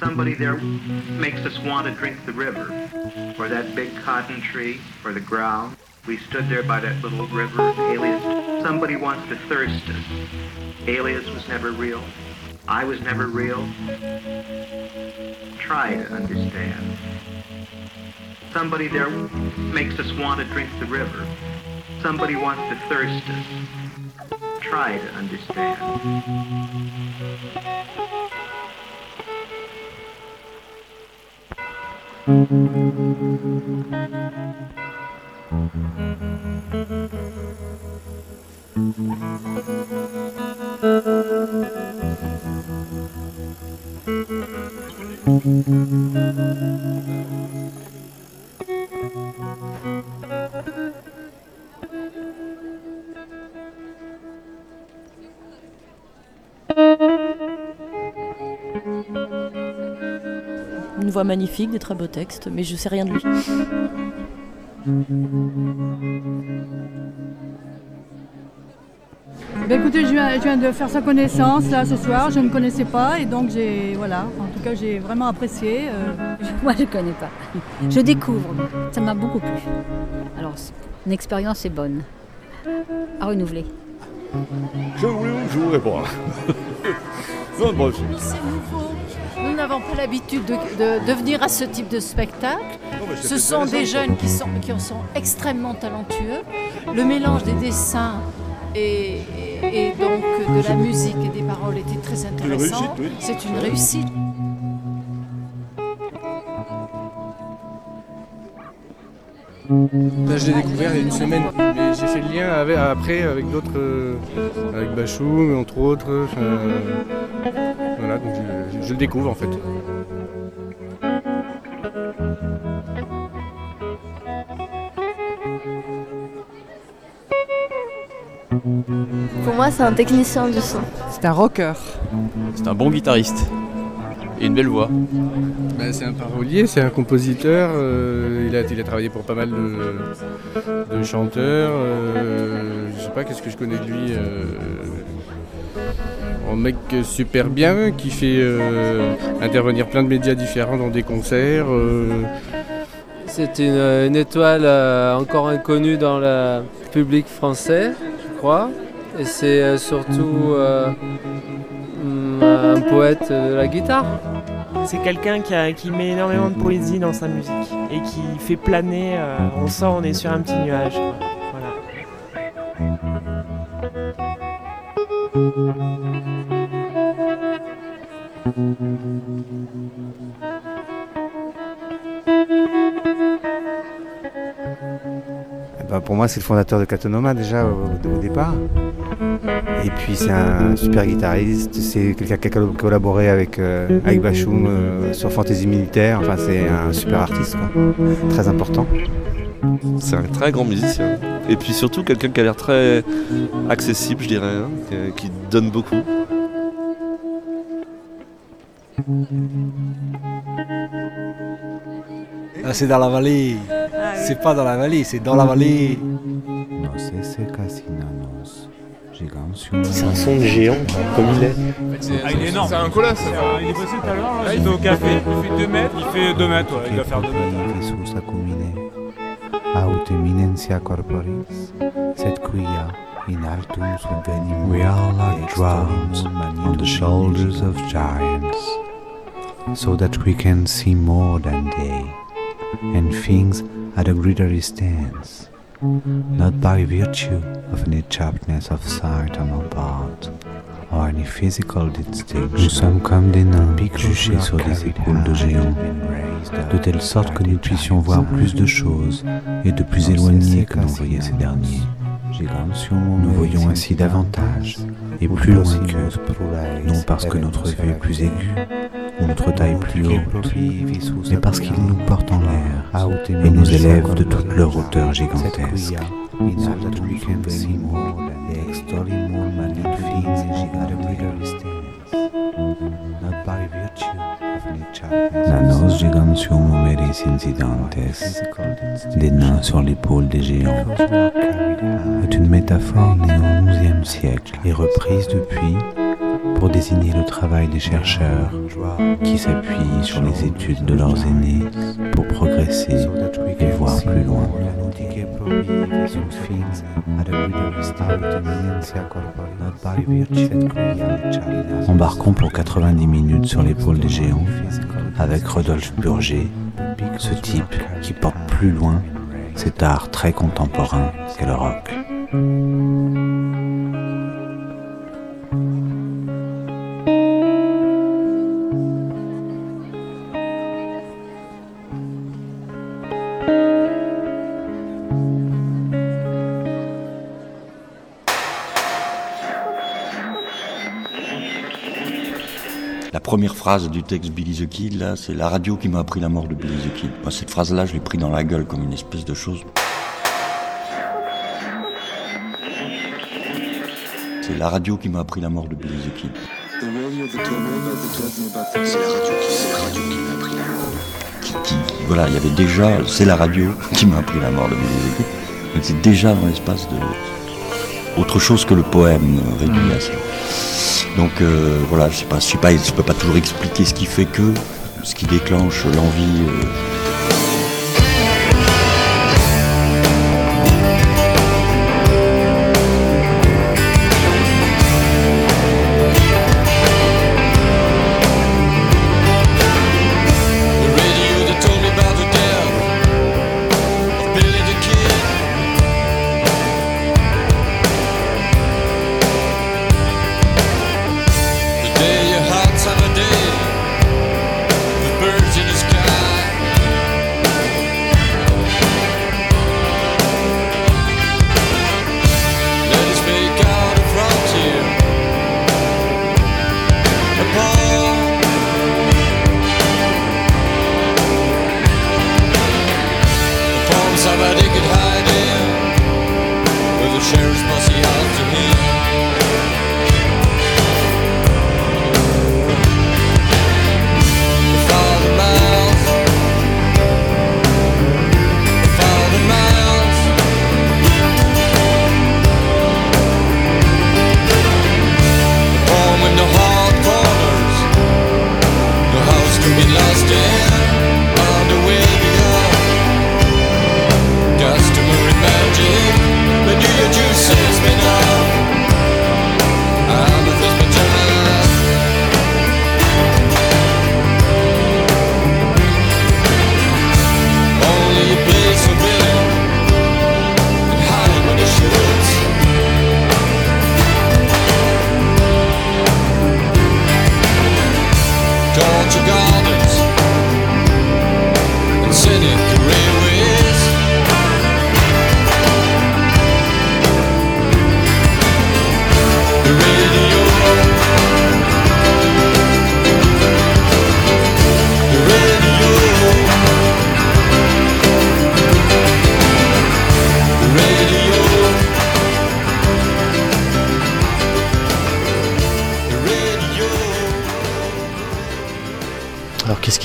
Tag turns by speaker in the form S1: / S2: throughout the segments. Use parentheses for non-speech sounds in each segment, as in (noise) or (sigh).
S1: Somebody there makes us want to drink the river, or that big cotton tree, or the ground. We stood there by that little river, Alias. Somebody wants to thirst us. Alias was never real. I was never real. Try to understand. Somebody there makes us want to drink the river. Somebody wants to thirst us. Try to understand.
S2: Une voix magnifique, des très beaux textes, mais je sais rien de lui.
S3: Ben écoutez, je viens, je viens de faire sa connaissance là ce soir, je ne connaissais pas et donc j'ai voilà, en tout cas j'ai vraiment apprécié. euh, (laughs)
S4: Moi, je connais pas. Je découvre. Ça m'a beaucoup plu. Alors, une expérience est bonne. À renouveler.
S5: Je vous, je vous réponds. (laughs) non, bon, c'est-
S6: C'est nouveau. Nous n'avons pas l'habitude de, de- de venir à ce type de spectacle.
S5: non,
S6: Ce sont des jeunes qui sont, qui en sont extrêmement talentueux. Le mélange des dessins et, et- donc de la musique et des paroles était très intéressant.
S5: réussite, oui.
S6: C'est une réussite.
S7: Là, je l'ai découvert il y a une semaine, mais j'ai fait le lien avec- après avec d'autres, euh, avec Bachoum, entre autres. euh, voilà, donc je, je le découvre en fait.
S8: Moi, c'est un technicien du son.
S9: C'est un rocker.
S10: C'est un bon guitariste. Et une belle voix.
S7: Bah, c'est un parolier, c'est un compositeur. euh, il, a, il a travaillé pour pas mal de, de chanteurs. euh, je sais pas, qu'est-ce que je connais de lui euh, Un mec super bien qui fait euh, intervenir plein de médias différents dans des concerts. euh,
S11: C'est une, une étoile euh, encore inconnue dans le public français, je crois. Et c'est euh, surtout euh, hum, un poète de la guitare.
S12: C'est quelqu'un qui, met énormément de poésie dans sa musique et qui fait planer. euh, on sent on est sur un petit nuage. quoi. Voilà.
S13: Eh ben, pour moi, c'est le fondateur de Catonoma déjà au, au départ. Et puis c'est un super guitariste, c'est quelqu'un qui a collaboré avec, euh, avec Bachoum euh, sur Fantasy Militaire. Enfin, c'est un super artiste, quoi. très important.
S14: C'est un très grand musicien. Et puis surtout quelqu'un qui a l'air très accessible, je dirais, hein, qui- qui donne beaucoup.
S15: Ah, c'est dans la vallée. C'est pas dans la vallée, c'est dans la vallée.
S16: C'est un son de géant, comme il est.
S17: Ah, il est énorme.
S18: C'est un colosse.
S17: C'est un- Il est passé tout à l'heure. là, Il est au café. Il fait 2 mètres. Il fait 2 mètres, ouais. Il doit faire 2 mètres.
S13: In altum.
S19: We are like drums on the shoulders of giants.
S13: so that we can see more than they, and things at a greater distance, not by virtue of any sharpness of sight on our part, or any physical distinction. Nous sommes comme des nains juchés sur des épaules de géants, de telle sorte que nous puissions voir plus de choses et de plus éloignées que n'en voyaient ces derniers. Nous voyons ainsi davantage et plus loin qu'eux, non parce que notre vue est plus aiguë notre taille plus haute, mais parce qu'ils nous portent en l'air et nous élèvent de toute leur hauteur gigantesque. La noce gigante sur Mumeris Incidantes, des nains sur l'épaule des géants, est une métaphore née au XIe siècle et reprise depuis pour désigner le travail des chercheurs qui s'appuient sur les études de leurs aînés pour progresser et voir plus loin. Embarquons pour 90 minutes sur l'épaule des géants avec Rodolphe Burger, ce type qui porte plus loin cet art très contemporain qu'est le rock.
S20: Première phrase du texte Billy the Kid, là, c'est la radio qui m'a appris la mort de Billy the Kid. Moi, cette phrase-là, je l'ai pris dans la gueule comme une espèce de chose. C'est la radio qui m'a appris la mort de Billy the Kid. C'est la radio qui, m'a appris la mort. Qui, qui, voilà, il y avait déjà, c'est la radio qui m'a appris la mort de Billy the Kid. Donc c'est déjà dans l'espace de autre chose que le poème euh, réduit à ça. Donc euh, voilà, je sais pas, je peux pas toujours expliquer ce qui fait que, ce qui déclenche l'envie. euh,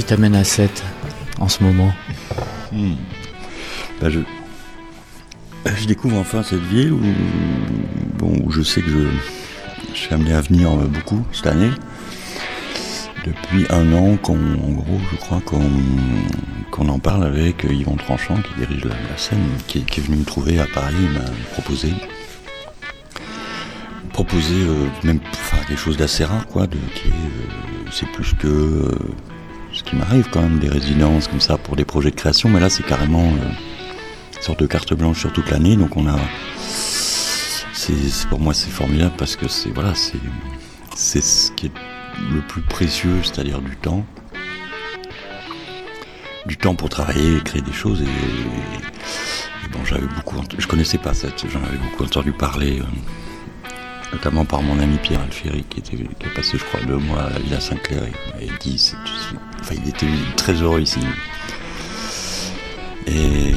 S21: t'amène à 7 en ce moment
S20: Hmm. Bah, je... découvre enfin cette ville où, bon, où je sais que je, suis amené à venir beaucoup cette année. Depuis un an qu'on, en gros, je crois qu'on qu'on en parle avec Yvon Tranchant qui dirige la, scène, qui, est- venu me trouver à Paris, il m'a proposé proposé euh, même enfin, quelque chose d'assez rare quoi, qui est, euh, c'est plus que euh, ce qui m'arrive quand même des résidences comme ça pour des projets de création, mais là c'est carrément euh, une sorte de carte blanche sur toute l'année, donc on a, pour moi c'est formidable parce que c'est voilà ce qui est le plus précieux, c'est-à-dire du temps, du temps pour travailler et créer des choses et, bon j'avais beaucoup, je connaissais pas cette, j'en avais beaucoup entendu parler. euh, notamment par mon ami Pierre Alfieri qui, était, qui passé je crois deux mois à la Villa Saint-Clair et il dit enfin il était très heureux ici et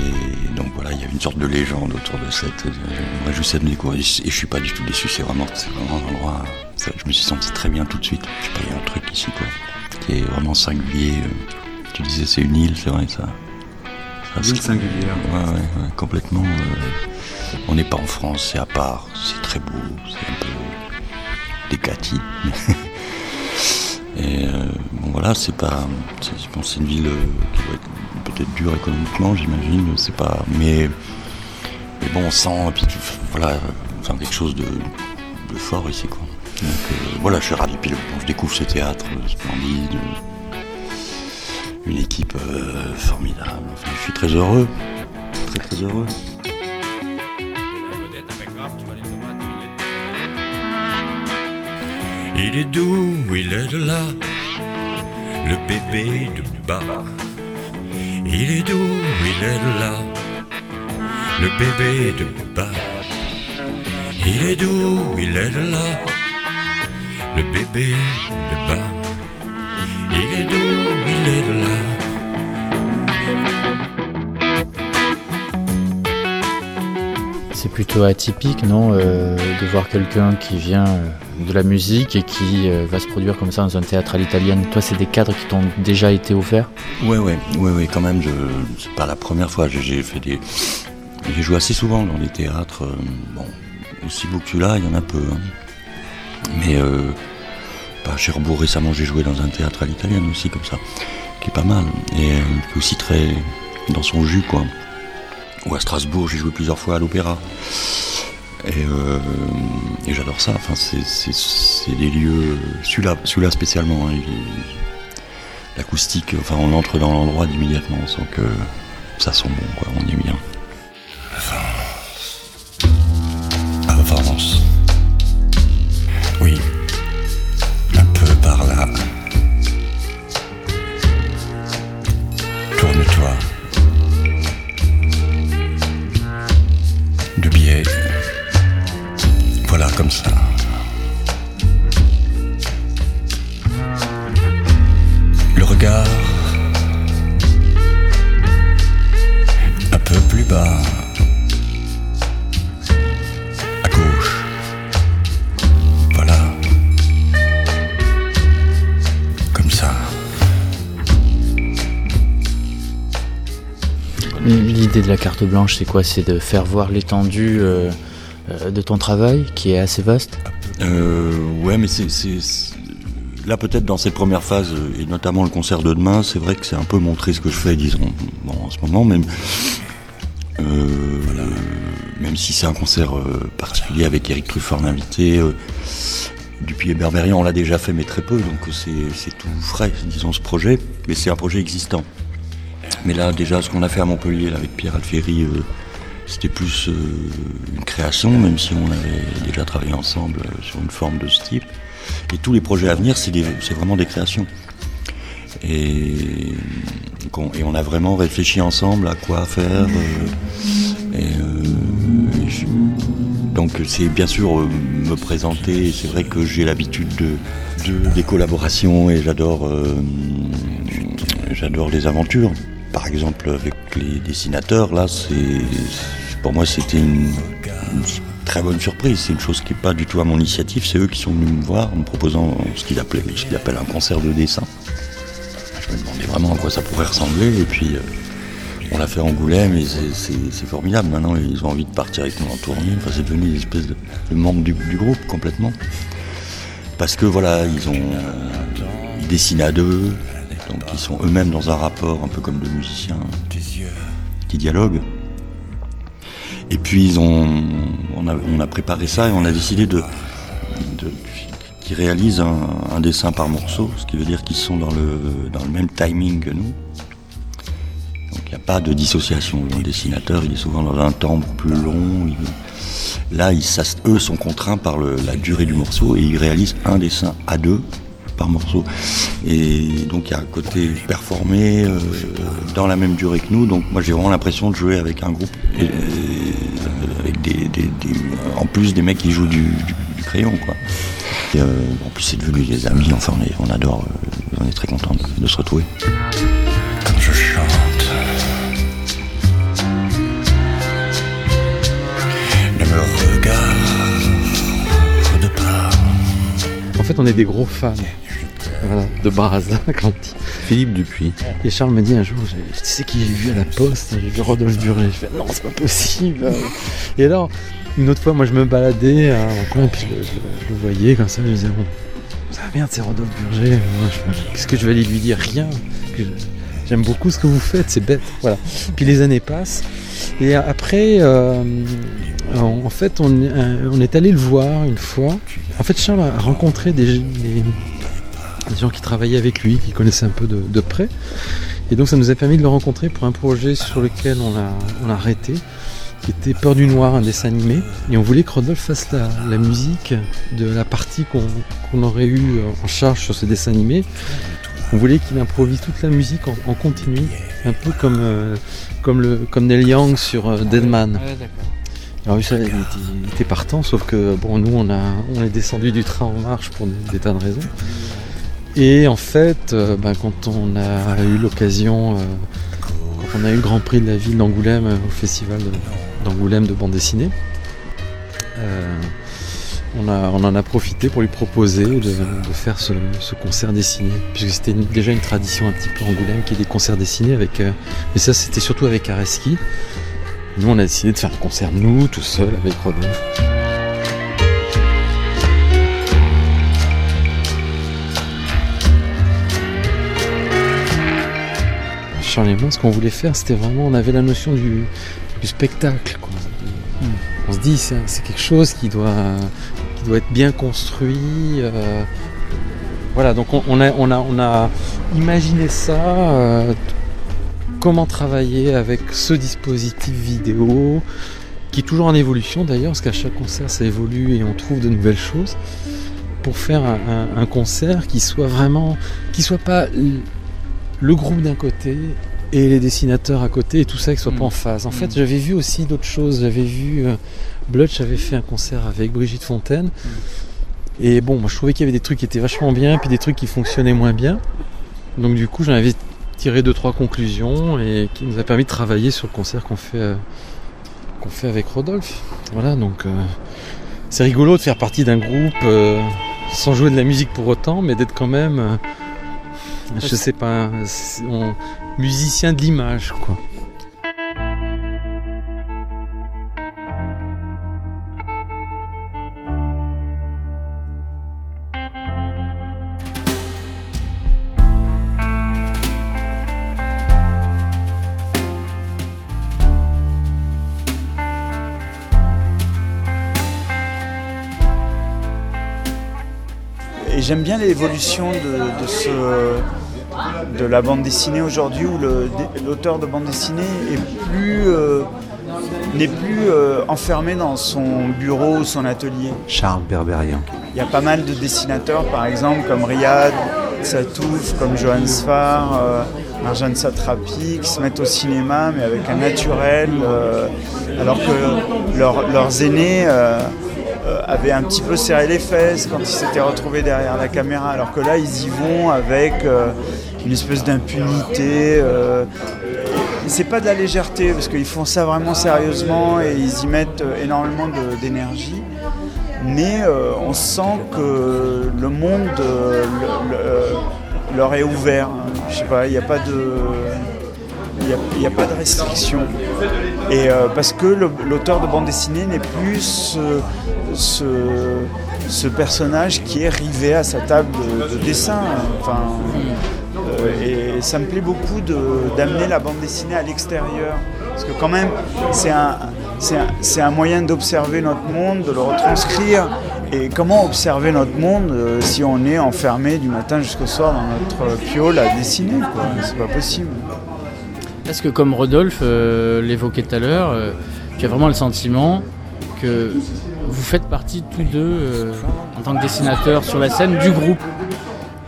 S20: donc voilà il y a une sorte de légende autour de cette euh, je me réjouissais de découvrir et je suis pas du tout déçu c'est vraiment c'est vraiment un endroit ça, je me suis senti très bien tout de suite je sais pas il y a un truc ici quoi qui qui est vraiment singulier. Tu disais c'est une île, c'est vrai ça. ça
S13: Une île singulière.
S20: Ouais, ouais, ouais, complètement. euh, on n'est pas en France, c'est à part, c'est très beau, c'est un peu décati. (laughs) Et euh, bon voilà, c'est pas. c'est- une ville euh, qui doit être peut-être dure économiquement, j'imagine. C'est pas. Mais, mais bon, on sent, et puis voilà, enfin, quelque chose de, fort ici, quoi. Donc euh, voilà, je suis ravi. Puis je découvre ce théâtre splendide, une équipe formidable. Enfin, je suis très heureux, très très heureux.
S22: Il est doux, il est de là, le bébé de bas. Il est doux, il est de là, le bébé de bas. Il est doux, il est de là, le bébé de bas. Il est doux, il est de là.
S21: C'est plutôt atypique, non euh, De voir quelqu'un qui vient euh, de la musique et qui euh, va se produire comme ça dans un théâtre à l'italienne. Toi, c'est des cadres qui t'ont déjà été offerts?
S20: Ouais, ouais, quand même, c'est pas la première fois, j'ai, fait des, j'ai joué assez souvent dans des théâtres, euh, bon, aussi beau que celui-là, il y en a peu, hein. mais euh, bah, à Cherbourg récemment, j'ai joué dans un théâtre à l'italienne aussi, comme ça, qui est pas mal, et euh, qui est aussi très dans son jus, quoi. Ou à Strasbourg, j'ai joué plusieurs fois à l'opéra. Et, euh, et j'adore ça, c'est, des lieux, celui-là, spécialement, hein, l'acoustique, enfin on entre dans l'endroit immédiatement, sent que ça sent bon, quoi, on est bien.
S21: Carte blanche, c'est quoi? C'est de faire voir l'étendue euh, euh, de ton travail, qui est assez vaste?
S20: Euh, ouais, mais c'est, là peut-être dans cette première phase euh, et notamment le concert de demain, c'est vrai que c'est un peu montrer ce que je fais, disons, bon, en ce moment même. Même si c'est un concert particulier avec Eric Truffort invité, euh, Dupuis et on l'a déjà fait, mais très peu, donc c'est tout frais, disons, ce projet, mais c'est un projet existant. Mais là, déjà, ce qu'on a fait à Montpellier avec Pierre Alféry, euh, c'était plus euh, une création, même si on avait déjà travaillé ensemble euh, sur une forme de ce type. Et tous les projets à venir, c'est, vraiment des créations. Et, on a vraiment réfléchi ensemble à quoi faire. euh, donc c'est bien sûr me présenter. C'est vrai que j'ai l'habitude de, de- des collaborations et j'adore les aventures. Par exemple avec les dessinateurs, là, c'est pour moi c'était une, très bonne surprise. C'est une chose qui n'est pas du tout à mon initiative. C'est eux qui sont venus me voir en me proposant ce qu'ils appellent un concert de dessin. Je me demandais vraiment à quoi ça pourrait ressembler et puis euh, on l'a fait à Angoulême et c'est- formidable. Maintenant ils ont envie de partir avec nous en tournée. Enfin, c'est devenu une espèce de, membre du groupe complètement. Parce que voilà, ils ont ils dessinent à deux, donc ils sont eux-mêmes dans un rapport un peu comme deux musiciens qui dialoguent. Et puis ils ont, on a, on a préparé ça et on a décidé de, de- qu'ils réalisent un, un dessin par morceau, ce qui veut dire qu'ils sont dans le, dans le même timing que nous. Donc il n'y a pas de dissociation. Le dessinateur, il est souvent dans un temps plus long. il- là, ils, eux sont contraints par le- la durée du morceau et ils réalisent un dessin à deux par morceau. Et donc il y a un côté performé euh, dans la même durée que nous. Donc moi j'ai vraiment l'impression de jouer avec un groupe et, et, avec des, des- des- en plus des mecs qui jouent du, du- du crayon quoi. Et, euh, en plus c'est devenu des amis. Enfin on, est- on adore, euh, on est très content de, de se retrouver. Quand je chante. Ne me regarde pas.
S13: En fait, on est des gros fans.
S23: Voilà, de Braz, grandi.
S13: Philippe Dupuis.
S23: Et Charles me dit un jour, tu sais qui j'ai vu à la poste J'ai vu Rodolphe Burger. Je fais non, c'est pas possible. Et alors, une autre fois, moi je me baladais en coin, puis je, je, le voyais comme ça, je me disais, bon, ça merde, c'est Rodolphe Burger. Qu'est-ce que je vais aller lui dire? Rien. J'aime beaucoup ce que vous faites, c'est bête. Voilà. Puis les années passent. Et après, euh, en fait, on, on, est allé le voir une fois. En fait, Charles a rencontré des, des, des gens qui travaillaient avec lui, qui connaissaient un peu de, de, près. Et donc, ça nous a permis de le rencontrer pour un projet sur lequel on a, on a arrêté, qui était Peur du Noir, un dessin animé. Et on voulait que Rodolphe fasse la, la musique de la partie qu'on qu aurait eu en charge sur ce dessin animé. On voulait qu'il improvise toute la musique en, en continu, un peu comme, euh, comme, le, comme Neil Young sur euh, Deadman.
S11: Ouais,
S23: Alors ça, il était, il était, partant, sauf que bon, nous, on, a, on est descendu du train en marche pour des, des tas de raisons. Et en fait, euh, ben, quand on a eu l'occasion, euh, quand on a eu le Grand Prix de la ville d'Angoulême au festival d'Angoulême de, de bande dessinée, on, en a profité pour lui proposer de, faire ce, ce, concert dessiné, puisque c'était déjà une tradition un petit peu Angoulême qui est des concerts dessinés avec. Euh, mais ça, c'était surtout avec Areski. Nous, on a décidé de faire un concert, nous, tout seul, avec Rodolphe. Ce qu'on voulait faire, c'était vraiment, on avait la notion du, du spectacle. Quoi. On se dit, c'est quelque chose qui doit, qui doit être bien construit. Euh, voilà, donc on, on, a, on, a, on a imaginé ça, euh, comment travailler avec ce dispositif vidéo, qui est toujours en évolution d'ailleurs, parce qu'à chaque concert ça évolue et on trouve de nouvelles choses, pour faire un, un, un concert qui soit vraiment, qui soit pas le groupe d'un côté et les dessinateurs à côté et tout ça qui soit mmh. pas en phase. En mmh. fait, j'avais vu aussi d'autres choses. J'avais vu euh, Blutch avait fait un concert avec Brigitte Fontaine. Mmh. Et bon, moi je trouvais qu'il y avait des trucs qui étaient vachement bien, puis des trucs qui fonctionnaient moins bien. Donc du coup, j'en avais tiré deux trois conclusions et qui nous a permis de travailler sur le concert qu'on fait euh, qu'on fait avec Rodolphe. Voilà, donc euh, c'est rigolo de faire partie d'un groupe euh, sans jouer de la musique pour autant, mais d'être quand même je sais pas, on, musicien de l'image, quoi.
S24: J'aime bien l'évolution de, de ce de la bande dessinée aujourd'hui où l'auteur de bande dessinée est plus euh, n'est plus euh, enfermé dans son bureau ou son atelier.
S13: Charles Berberian.
S24: Il y a pas mal de dessinateurs, par exemple, comme Riyad, Satouf, comme Johan Sfar, euh, Satrapi, qui se mettent au cinéma, mais avec un naturel, euh, alors que leur, leurs aînés avaient un petit peu serré les fesses quand ils s'étaient retrouvés derrière la caméra, alors que là, ils y vont avec une espèce d'impunité. Euh, c'est pas de la légèreté parce qu'ils font ça vraiment sérieusement et ils y mettent énormément d'énergie. Mais euh, on sent que le monde euh, le, le, leur est ouvert. Je sais pas, il n'y a pas de. Il n'y a, pas de restriction. Et euh, parce que l'auteur de bande dessinée n'est plus ce, personnage qui est rivé à sa table de, de dessin. Enfin, euh, et ça me plaît beaucoup d'amener la bande dessinée à l'extérieur. Parce que quand même, c'est un, un, un, moyen d'observer notre monde, de le retranscrire. Et comment observer notre monde euh, si on est enfermé du matin jusqu'au soir dans notre piole à dessiner C'est pas possible.
S21: Est-ce que comme Rodolphe euh, l'évoquait tout à l'heure, euh, tu as vraiment le sentiment que vous faites partie tous deux, euh, en tant que dessinateur sur la scène, du groupe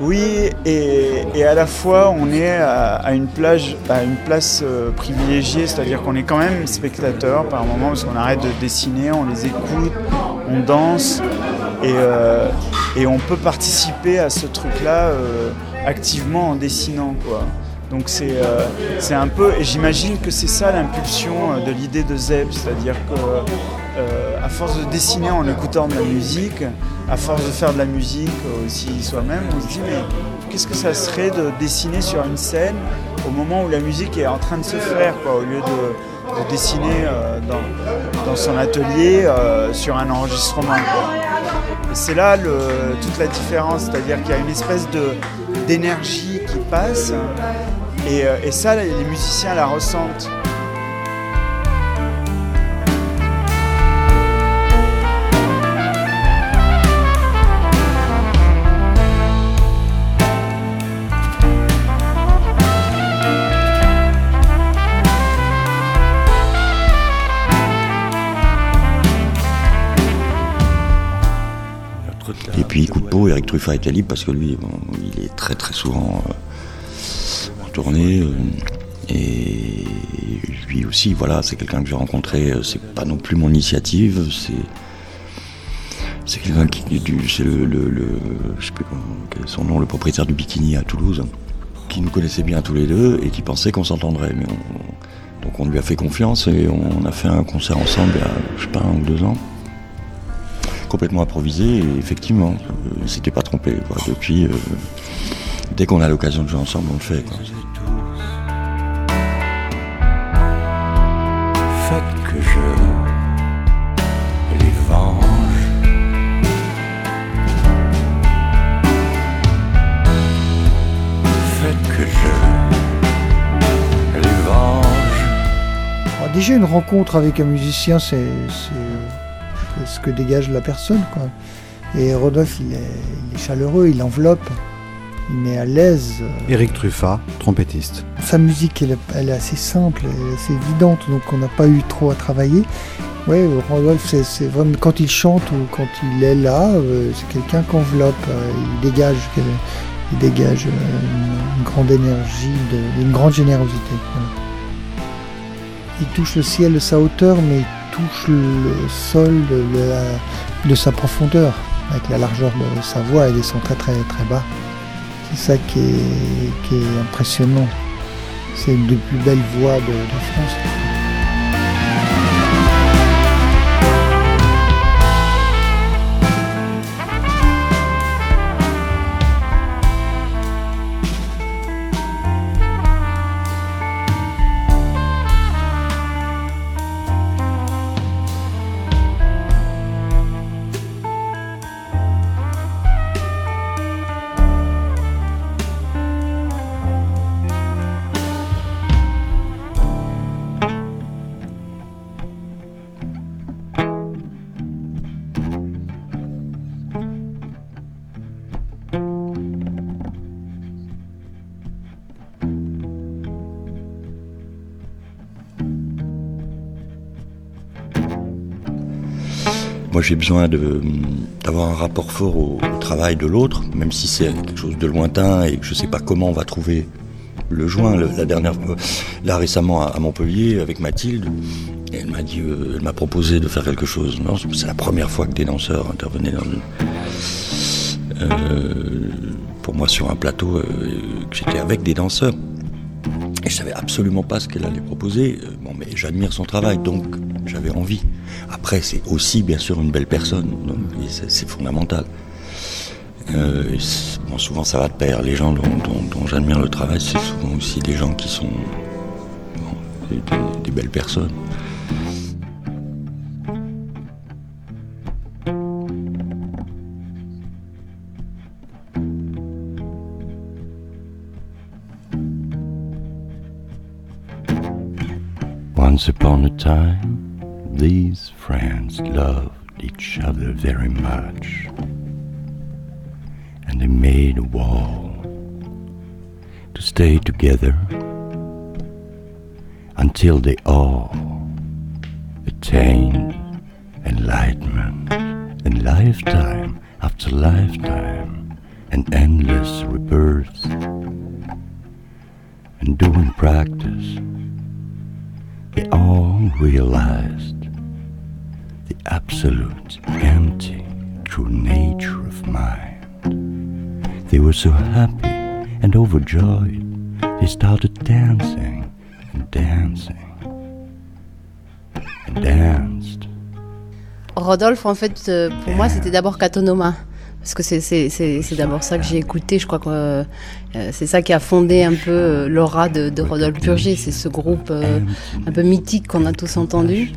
S24: oui, et, à la fois on est à, une, place privilégiée, c'est-à-dire qu'on est quand même spectateur par moment parce qu'on arrête de dessiner, on les écoute, on danse et, et on peut participer à ce truc-là activement en dessinant. Quoi. Donc c'est euh, un peu, et j'imagine que c'est ça l'impulsion de l'idée de Zeb, c'est-à-dire que euh, à force de dessiner en écoutant de la musique, à force de faire de la musique aussi soi-même, on se dit mais qu'est-ce que ça serait de dessiner sur une scène au moment où la musique est en train de se faire, au lieu de, dessiner euh, dans, son atelier euh, sur un enregistrement. C'est là toute la différence, c'est-à-dire qu'il y a une espèce d'énergie qui passe, et, et ça, les musiciens la ressentent.
S20: puis coup de peau, Eric Truffat était libre parce que lui, il est très très souvent euh. Euh, et lui aussi, voilà, c'est quelqu'un que j'ai rencontré, euh, c'est pas non plus mon initiative, c'est. C'est quelqu'un qui. C'est le, Je sais plus est son nom, le propriétaire du Bikini à Toulouse, qui nous connaissait bien tous les deux et qui pensait qu'on s'entendrait. Mais donc on lui a fait confiance et on a fait un concert ensemble il y a, je sais pas, un ou deux ans complètement improvisé et effectivement, il s'était pas trompé. Depuis, euh, dès qu'on a l'occasion de jouer ensemble, on le fait.
S25: Déjà une rencontre avec un musicien, c'est ce que dégage la personne. Quoi. Et Rodolphe, il est, chaleureux, il enveloppe, il met à l'aise.
S13: Éric Truffat, trompettiste.
S25: Sa musique, elle, est assez simple, elle est assez évidente, donc on n'a pas eu trop à travailler. Oui, Rodolphe, c'est vraiment quand il chante ou quand il est là, euh, c'est quelqu'un qui enveloppe, euh, il dégage, il dégage euh, une, grande énergie, une grande générosité. Il touche le ciel de sa hauteur, mais touche le sol de, sa profondeur. Avec la largeur de sa voix, elle descend très très très bas. C'est ça qui est, impressionnant. C'est une des plus belles voix de France.
S20: J'ai besoin d'avoir un rapport fort au, travail de l'autre, même si c'est quelque chose de lointain et que je ne sais pas comment on va trouver le joint. la dernière, là récemment à, Montpellier avec Mathilde, elle m'a dit, euh, elle m'a proposé de faire quelque chose. C'est la première fois que des danseurs intervenaient euh, pour moi sur un plateau, euh, que j'étais avec des danseurs. Absolument pas ce qu'elle allait proposer. Bon, mais j'admire son travail, donc j'avais envie. Après, c'est aussi bien sûr une belle personne, c'est fondamental. Euh, souvent ça va de pair. Les gens dont, j'admire le travail, c'est souvent aussi des gens qui sont des, belles personnes.
S22: Once upon a time. These friends loved each other very much, and they made a wall to stay together until they all attained enlightenment and lifetime after lifetime and endless rebirths and doing practice they all realized the absolute, empty, true nature of mind. They were so happy and overjoyed, they started dancing and dancing and danced
S26: Rodolphe, en fait, euh, pour moi, c'était d'abord Catonoma. Parce que c'est d'abord ça que j'ai écouté. Je crois que euh, c'est ça qui a fondé un peu euh, l'aura de, de, Rodolphe Purger. C'est ce groupe un peu mythique qu'on a tous entendu.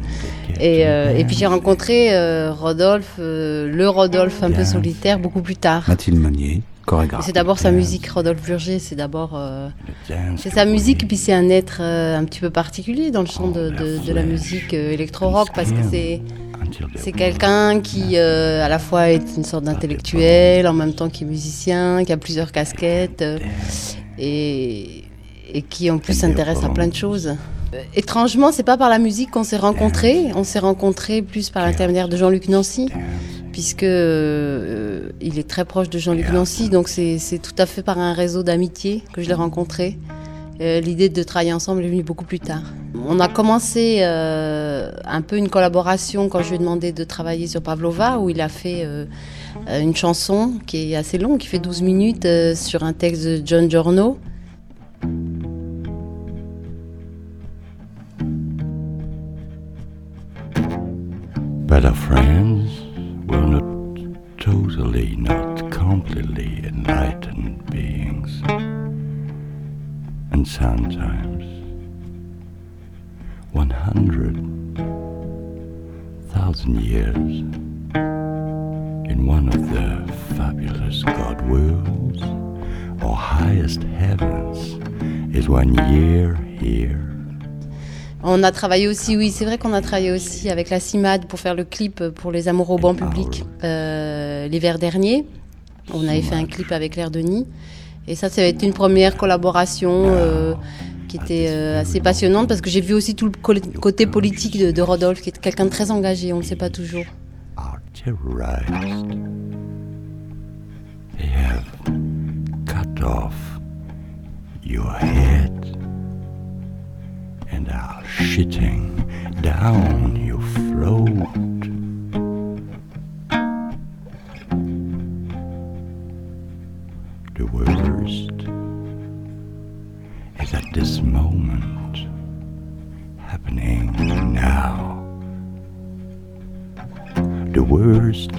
S26: Et, et puis j'ai rencontré Rodolphe, le Rodolphe un peu solitaire, beaucoup plus tard.
S13: Mathilde Meunier.
S26: C'est d'abord sa musique, Rodolphe Burger, c'est d'abord c'est sa musique, et puis c'est un être un petit peu particulier dans le champ de, de, de la musique électro-rock parce que c'est c'est quelqu'un qui, euh, à la fois, est une sorte d'intellectuel, en même temps qui est musicien, qui a plusieurs casquettes, euh, et, qui en plus s'intéresse à plein de choses. Euh, étrangement, c'est pas par la musique qu'on s'est rencontrés. On s'est rencontrés plus par l'intermédiaire de Jean-Luc Nancy, puisque il est très proche de Jean-Luc Nancy, donc c'est tout à fait par un réseau d'amitié que je l'ai rencontré. L'idée de travailler ensemble est venue beaucoup plus tard. On a commencé euh, un peu une collaboration quand je lui ai demandé de travailler sur Pavlova, où il a fait euh, une chanson qui est assez longue, qui fait 12 minutes, euh, sur un texte de John Giorno.
S22: But our friends were not totally, not completely enlightened beings. And sometimes 100,000 years in one of the fabulous God worlds or highest heavens is one year here.
S26: On a travaillé aussi, oui, c'est vrai qu'on a travaillé aussi avec la CIMAD pour faire le clip pour les amours au banc public euh, l'hiver dernier. On avait fait un clip avec l'air de Nid. Et ça, ça a été une première collaboration. Euh, qui était euh, assez passionnante parce que j'ai vu aussi tout le côté politique de, Rodolphe, qui est quelqu'un de très engagé, on ne sait pas toujours.
S22: And are shitting down your throat. The is at this moment happening now? The worst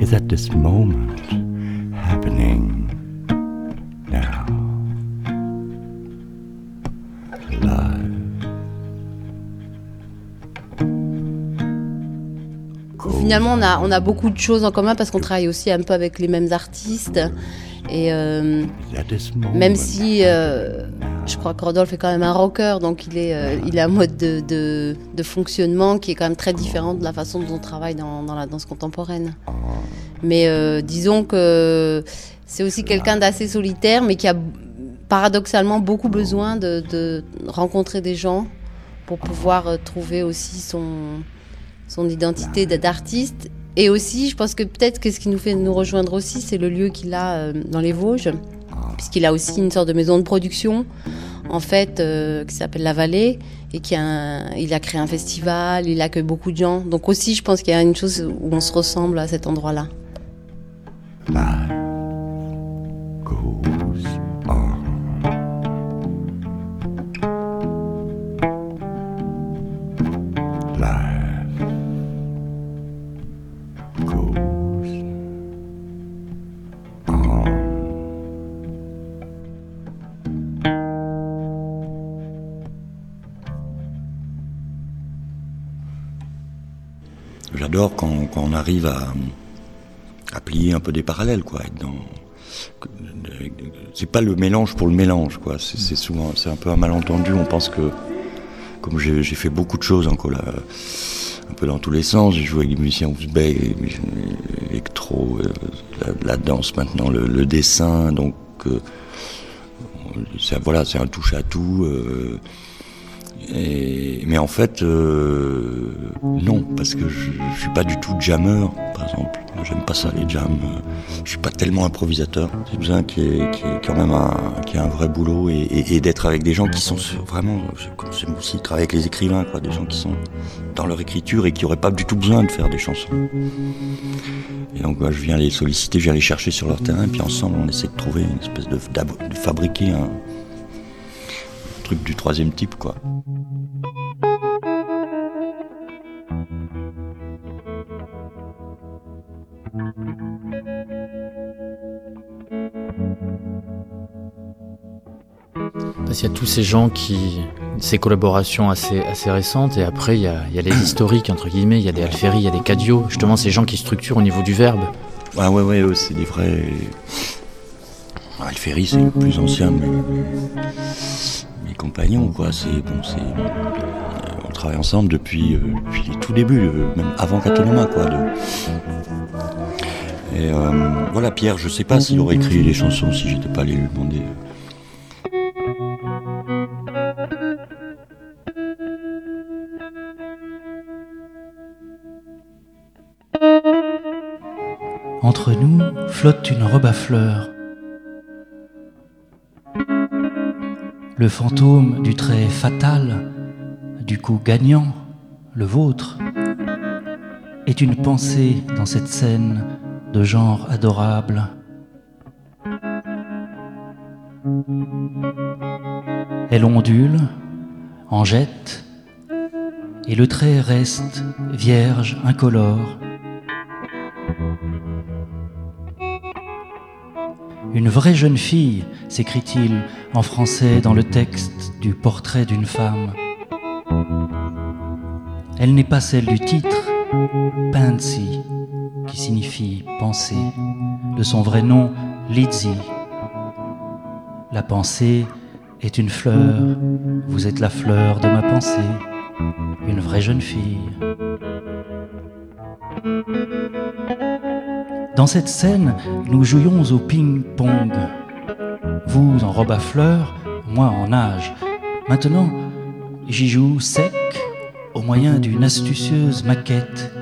S22: is at this moment happening now? Live.
S26: Finalement, on a, on a beaucoup de choses en commun parce qu'on travaille aussi un peu avec les mêmes artistes. Et euh, même si euh, je crois que Rodolphe est quand même un rocker, donc il, est, euh, il a un mode de, de, de, fonctionnement qui est quand même très différent de la façon dont on travaille dans, dans la danse contemporaine. Mais disons que c'est aussi quelqu'un d'assez solitaire, mais qui a paradoxalement beaucoup besoin de, de rencontrer des gens pour pouvoir trouver aussi son, son identité d'artiste et aussi, je pense que peut-être que ce qui nous fait nous rejoindre aussi, c'est le lieu qu'il a euh, dans les Vosges, puisqu'il a aussi une sorte de maison de production, en fait, euh, qui s'appelle La Vallée, et qui a il a créé un festival, il accueille beaucoup de gens. Donc aussi, je pense qu'il y a une chose où on se ressemble à cet endroit-là.
S20: J'adore arrive à, plier un peu des parallèles, quoi. c'est pas le mélange pour le mélange, quoi. C'est souvent, c'est un peu un malentendu. On pense que, comme j'ai fait beaucoup de choses encore là, un peu dans tous les sens, j'ai joué avec des musiciens ouzbeks, électro, euh, la, danse maintenant, le, dessin, donc euh, voilà, c'est un touche à tout. Euh, mais en fait, euh, non, parce que je, je suis pas du tout jammer, par exemple. J'aime pas ça, les jams. Je suis pas tellement improvisateur. J'ai besoin qu'il y, ait quand même un, qu'il un vrai boulot et, d'être avec des gens qui sont vraiment, comme j'aime aussi travailler avec les écrivains, quoi, des gens qui sont dans leur écriture et qui auraient pas du tout besoin de faire des chansons. Et donc, je viens les solliciter, je viens les chercher sur leur terrain, puis ensemble, on essaie de trouver une espèce de fabriquer un, truc du troisième type, quoi.
S21: Parce y a tous ces gens qui. ces collaborations assez, assez récentes, et après, il y, a, les historiques, entre guillemets, il y a des Alféry, il y a des Cadio, justement, ces gens qui structurent au niveau du verbe.
S20: Ah ouais, ouais, ouais c'est des vrais. Euh, Alféry, c'est le plus ancien, mais compagnons, quoi. C'est bon, c'est. On travaille ensemble depuis, euh, depuis les tout débuts, euh, même avant Catonoma, quoi. de- Et euh, voilà, Pierre, je sais pas s'il aurait écrit les chansons si j'étais pas allé lui demander.
S27: Entre nous flotte une robe à fleurs. Le fantôme du trait fatal, du coup gagnant, le vôtre, est une pensée dans cette scène de genre adorable. Elle ondule, en jette, et le trait reste vierge, incolore. Une vraie jeune fille, s'écrit-il en français dans le texte du portrait d'une femme. Elle n'est pas celle du titre, Pansy, qui signifie pensée, de son vrai nom, Lizzie. La pensée est une fleur, vous êtes la fleur de ma pensée, une vraie jeune fille. Dans cette scène, nous jouions au ping-pong. Vous en robe à fleurs, moi en nage. Maintenant, j'y joue sec, au moyen d'une astucieuse maquette.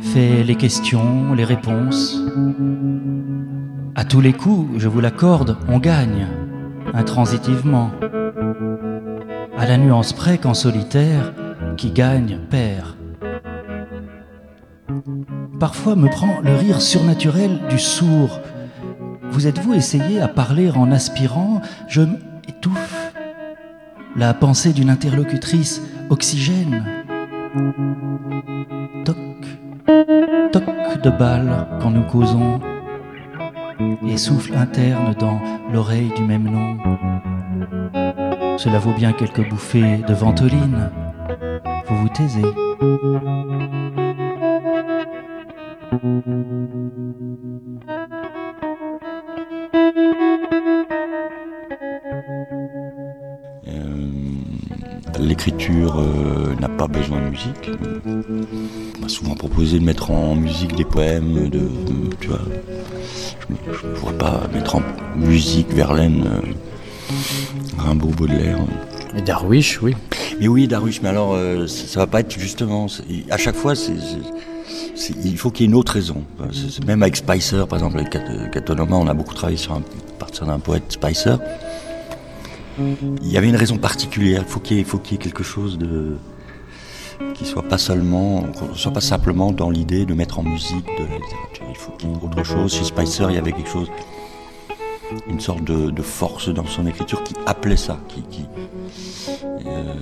S27: Fais les questions, les réponses. À tous les coups, je vous l'accorde, on gagne, intransitivement. À la nuance près qu'en solitaire, qui gagne perd. Parfois me prend le rire surnaturel du sourd. Vous êtes-vous essayé à parler en aspirant Je m'étouffe. La pensée d'une interlocutrice oxygène. Toc, toc de balle quand nous causons. Et souffle interne dans l'oreille du même nom. Cela vaut bien quelques bouffées de ventoline. Vous vous taisez.
S20: L'écriture euh, n'a pas besoin de musique. On m'a souvent proposé de mettre en musique des poèmes, de, de- tu vois. Je ne pourrais pas mettre en musique Verlaine, euh, Rimbaud, Baudelaire.
S21: Et Darwish, oui.
S20: Mais oui, Darwish, mais alors euh, ça, ça va pas être justement. À chaque fois, c'est, il faut qu'il y ait une autre raison. Même avec Spicer, par exemple, avec Cat- Catonoma, on a beaucoup travaillé sur un, à partir d'un poète Spicer. Il y avait une raison particulière. Il faut il faut qu'il y ait quelque chose de qui soit pas seulement, soit pas simplement dans l'idée de mettre en musique de la littérature. Il faut qu'il y ait autre chose. Chez Spicer, il y avait quelque chose, une sorte de, force dans son écriture qui appelait ça, euh,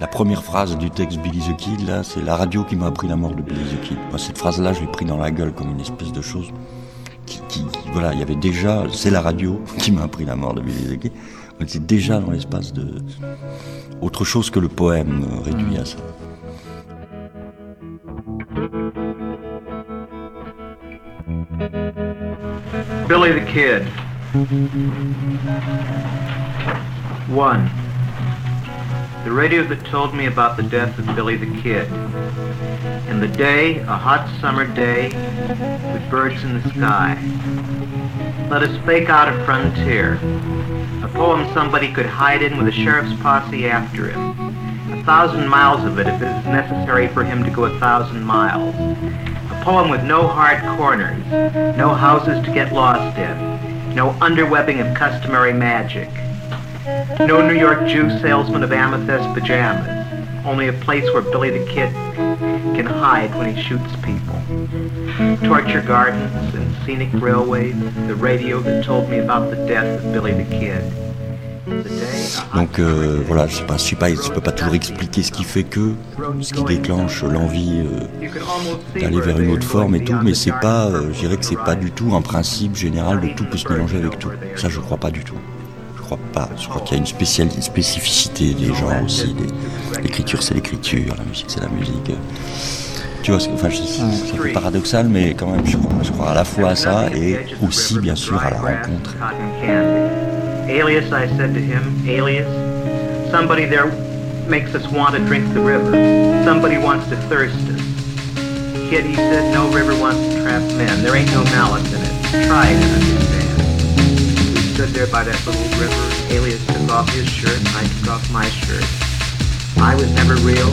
S20: la première phrase du texte Billy the Kid, là, c'est la radio qui m'a appris la mort de Billy the Kid. Cette phrase-là, je l'ai pris dans la gueule comme une espèce de chose qui, voilà, il y avait déjà, c'est la radio (laughs) qui m'a appris la mort de Billy the. On était déjà dans l'espace de autre chose que le poème réduit à ça.
S1: Billy the Kid. One. The radio that told me about the death of Billy the Kid. In the day, a hot summer day, with birds in the sky. Let us fake out a frontier. Poem somebody could hide in with a sheriff's posse after him. A thousand miles of it if it is necessary for him to go a thousand miles. A poem with no hard corners, no houses to get lost in, no underwebbing of customary magic, no New York Jew salesman of amethyst pajamas, only a place where Billy the Kid can hide when he shoots people. Torture gardens and scenic railways, the radio that told me about the death of Billy the Kid.
S20: Donc euh, voilà, je je sais pas, je peux pas toujours expliquer ce qui fait que, ce qui déclenche l'envie euh, d'aller vers une autre forme et tout, mais c'est pas, euh, je dirais que c'est pas du tout un principe général de tout peut se mélanger avec tout. Ça, je crois pas du tout. crois pas. Je crois qu'il y a une, spéciale, spécificité des gens aussi. L'écriture, c'est l'écriture, la musique, c'est la musique. Tu vois, enfin, c'est un peu paradoxal, mais quand même, je je crois à la fois à ça et aussi, bien sûr, à la rencontre.
S1: Alias, I said to him, Alias, somebody there makes us want to drink the river. Somebody wants to thirst us. Kid, he said, no river wants to trap men. There ain't no malice in it. Try it and understand. We stood there by that little river. Alias took off his shirt, I took off my shirt. I was never real.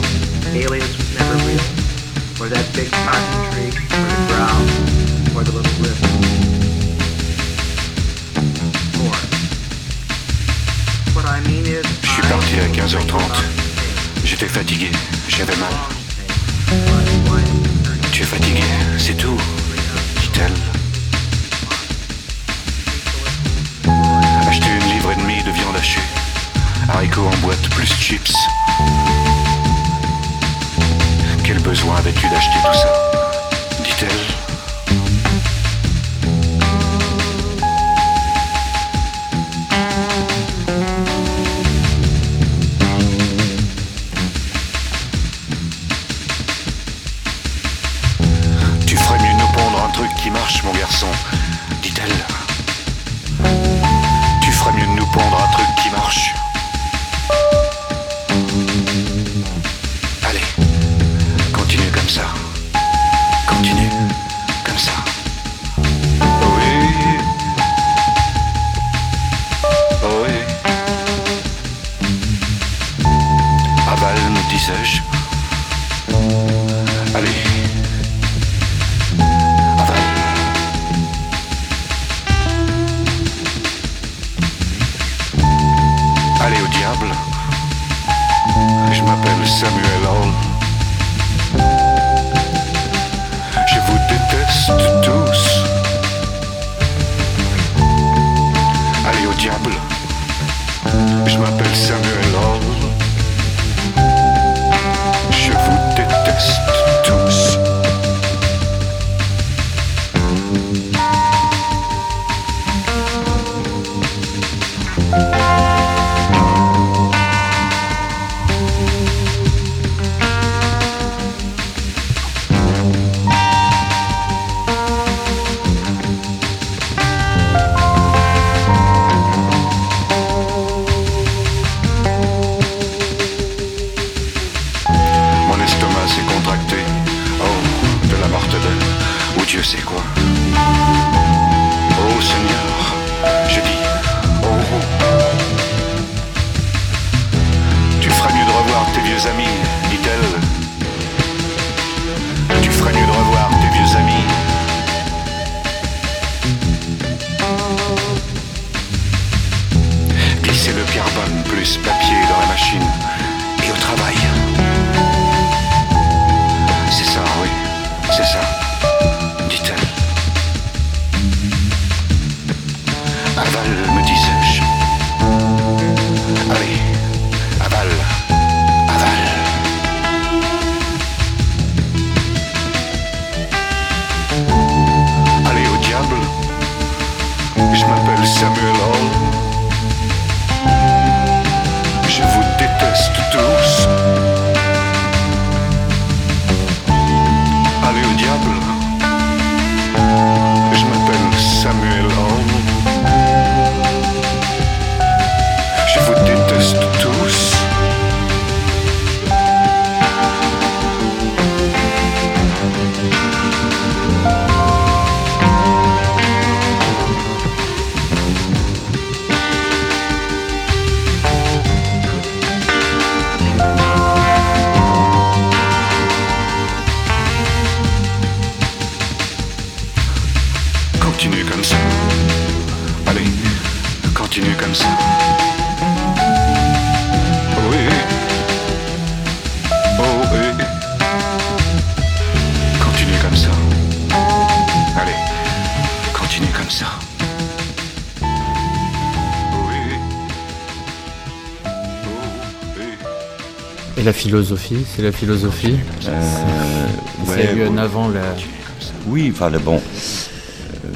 S1: Alias was never real. Or that big cotton tree, or the ground, or the little river.
S28: Parti à 15h30. J'étais fatigué, j'avais mal. Tu es fatigué, c'est tout, dit-elle. Acheter une livre et demie de viande hachée. Haricots en boîte plus chips. Quel besoin avais-tu d'acheter tout ça? La
S21: philosophie, c'est la philosophie.
S20: Euh, ouais,
S21: eu
S20: bon.
S21: avant la.
S20: Oui, enfin, le bon. euh,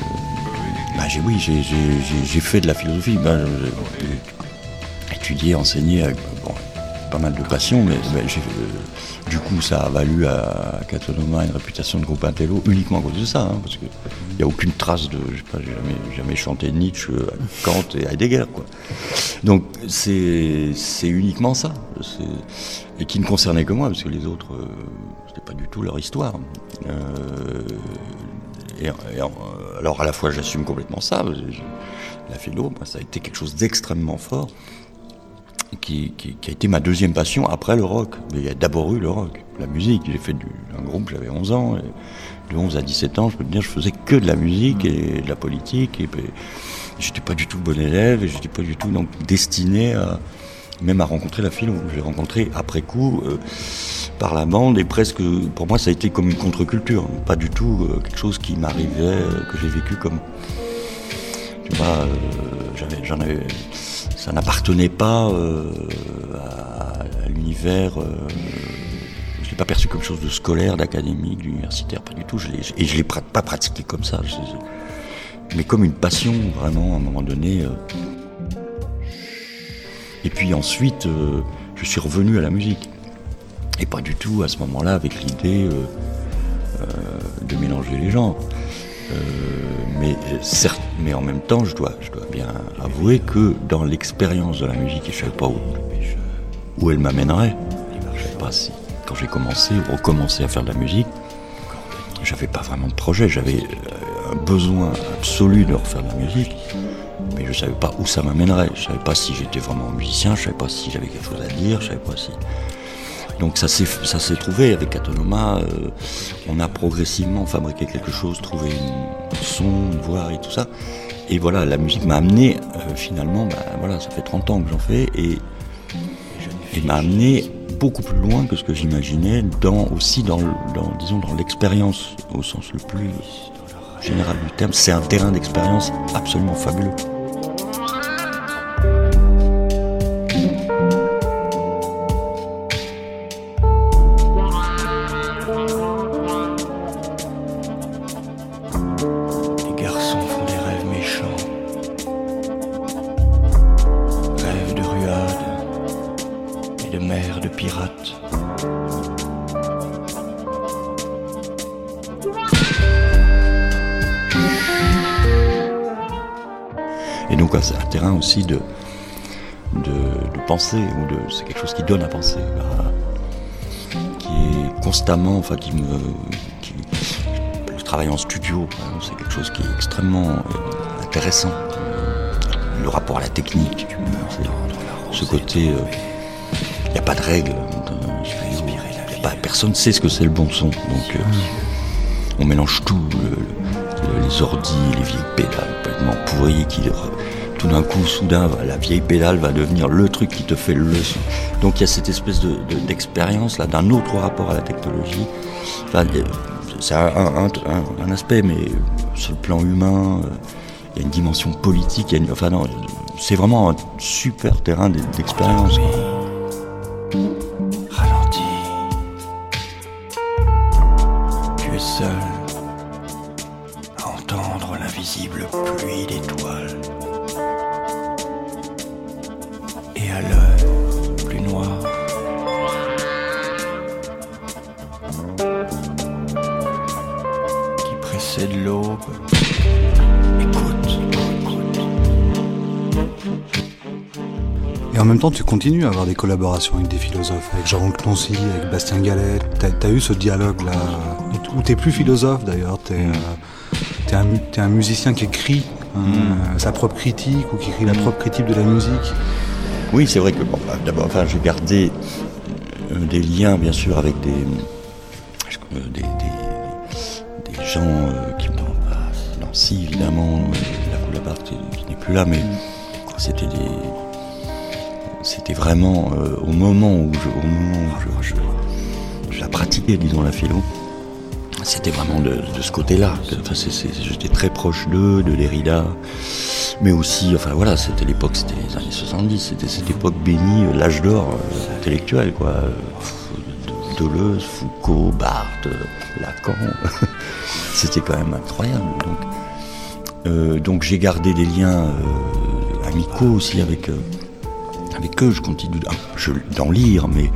S20: bah, j'ai, oui, j'ai, j'ai- j'ai- j'ai fait de la philosophie. Ben, je- étudié, enseigné avec pas mal de passion, mais, du coup ça a valu à Catonoma une réputation de groupe intello uniquement à cause de ça, hein, parce qu'il n'y a aucune trace de, je sais j'ai jamais, jamais chanté Nietzsche, Kant et Heidegger, quoi. Donc c'est uniquement ça, et qui ne concernait que moi, parce que les autres, c'était pas du tout leur histoire. et, alors à la fois j'assume complètement ça, la philo, ça a été quelque chose d'extrêmement fort qui, a été ma deuxième passion après le rock. Il y a d'abord eu le rock, la musique. J'ai fait un groupe, j'avais 11 ans. de 11 à 17 ans, je peux te dire, je faisais que de la musique et de la politique. Et, j'étais pas du tout bon élève et j'étais pas du tout donc destiné même à rencontrer la philo. Je l'ai rencontré après coup euh, par la bande et presque, pour moi, ça a été comme une contre-culture. Pas du tout euh, quelque chose qui m'arrivait, euh, que j'ai vécu comme. Tu vois, j'en avais ça n'appartenait pas euh, à, l'univers. Euh, je ne l'ai pas perçu comme chose de scolaire, d'académique, d'universitaire, pas du tout. Et je ne l'ai pas pratiqué comme ça. mais comme une passion, vraiment, à un moment donné. Euh. Et puis ensuite, je suis revenu à la musique. Et pas du tout à ce moment-là avec l'idée de mélanger les genres. Euh, mais, certes, mais en même temps, je dois, je dois bien avouer que dans l'expérience de la musique, je ne savais pas où, où elle m'amènerait. Je pas si, quand j'ai commencé, recommencé à faire de la musique, j'avais pas vraiment de projet. J'avais euh, un besoin absolu de refaire de la musique, mais je savais pas où ça m'amènerait. Je savais pas si j'étais vraiment musicien, je savais pas si j'avais quelque chose à dire, je savais pas si. Donc ça s'est trouvé avec Atonoma. Euh, on a progressivement fabriqué quelque chose, trouvé une son, une voix et tout ça. Et voilà, la musique m'a amené euh, finalement, bah, voilà, ça fait 30 ans que j'en fais et, m'a amené beaucoup plus loin que ce que j'imaginais, dans, aussi dans disons, dans l'expérience au sens le plus général du terme. C'est un terrain d'expérience absolument fabuleux. De, de, penser, ou de, c'est quelque chose qui donne à penser, qui est constamment, enfin qui me. Qui, le travail en studio, c'est quelque chose qui est extrêmement euh, intéressant. Le rapport à la technique, ce côté. Il euh, n'y a pas de règles. personne ne sait ce que c'est le bon son. Donc euh, on mélange tout, les ordis, les vieilles pédales complètement pourries qui d'un coup, soudain, la vieille pédale va devenir le truc qui te fait le son. Donc il y a cette espèce d'expérience là, d'un autre rapport à la technologie. c'est un, aspect, mais sur le plan humain, euh, il y a une dimension politique. enfin c'est vraiment un super terrain d'expérience.
S13: Même temps, tu continues à avoir des collaborations avec des philosophes, avec Jean Cloncy, avec Bastien Gallet. T'as as eu ce dialogue-là, où t'es plus philosophe d'ailleurs, t'es es un, es un musicien qui écrit hein, mm. sa propre critique ou qui écrit la propre critique de la musique.
S20: Oui, c'est vrai que bon, bah, d'abord, enfin, j'ai gardé euh, des liens, bien sûr, avec des, euh, des, gens euh, qui m'ont. Nancy, évidemment, la Coulabart qui, qui n'est plus là, mais c'était des. Vraiment au moment où je, au moment où je, la pratiquais, disons, la philo. C'était vraiment de, ce côté-là. J'étais très proche d'eux, de Derrida mais aussi, enfin voilà, c'était l'époque, c'était les années 70, c'était cette époque bénie, euh, l'âge d'or euh, intellectuel, quoi. Deleuze, Foucault, Barthes, Lacan, (laughs) c'était quand même incroyable. Donc, euh, donc j'ai gardé des liens amicaux aussi avec, avec eux, je continue d'en lire, mais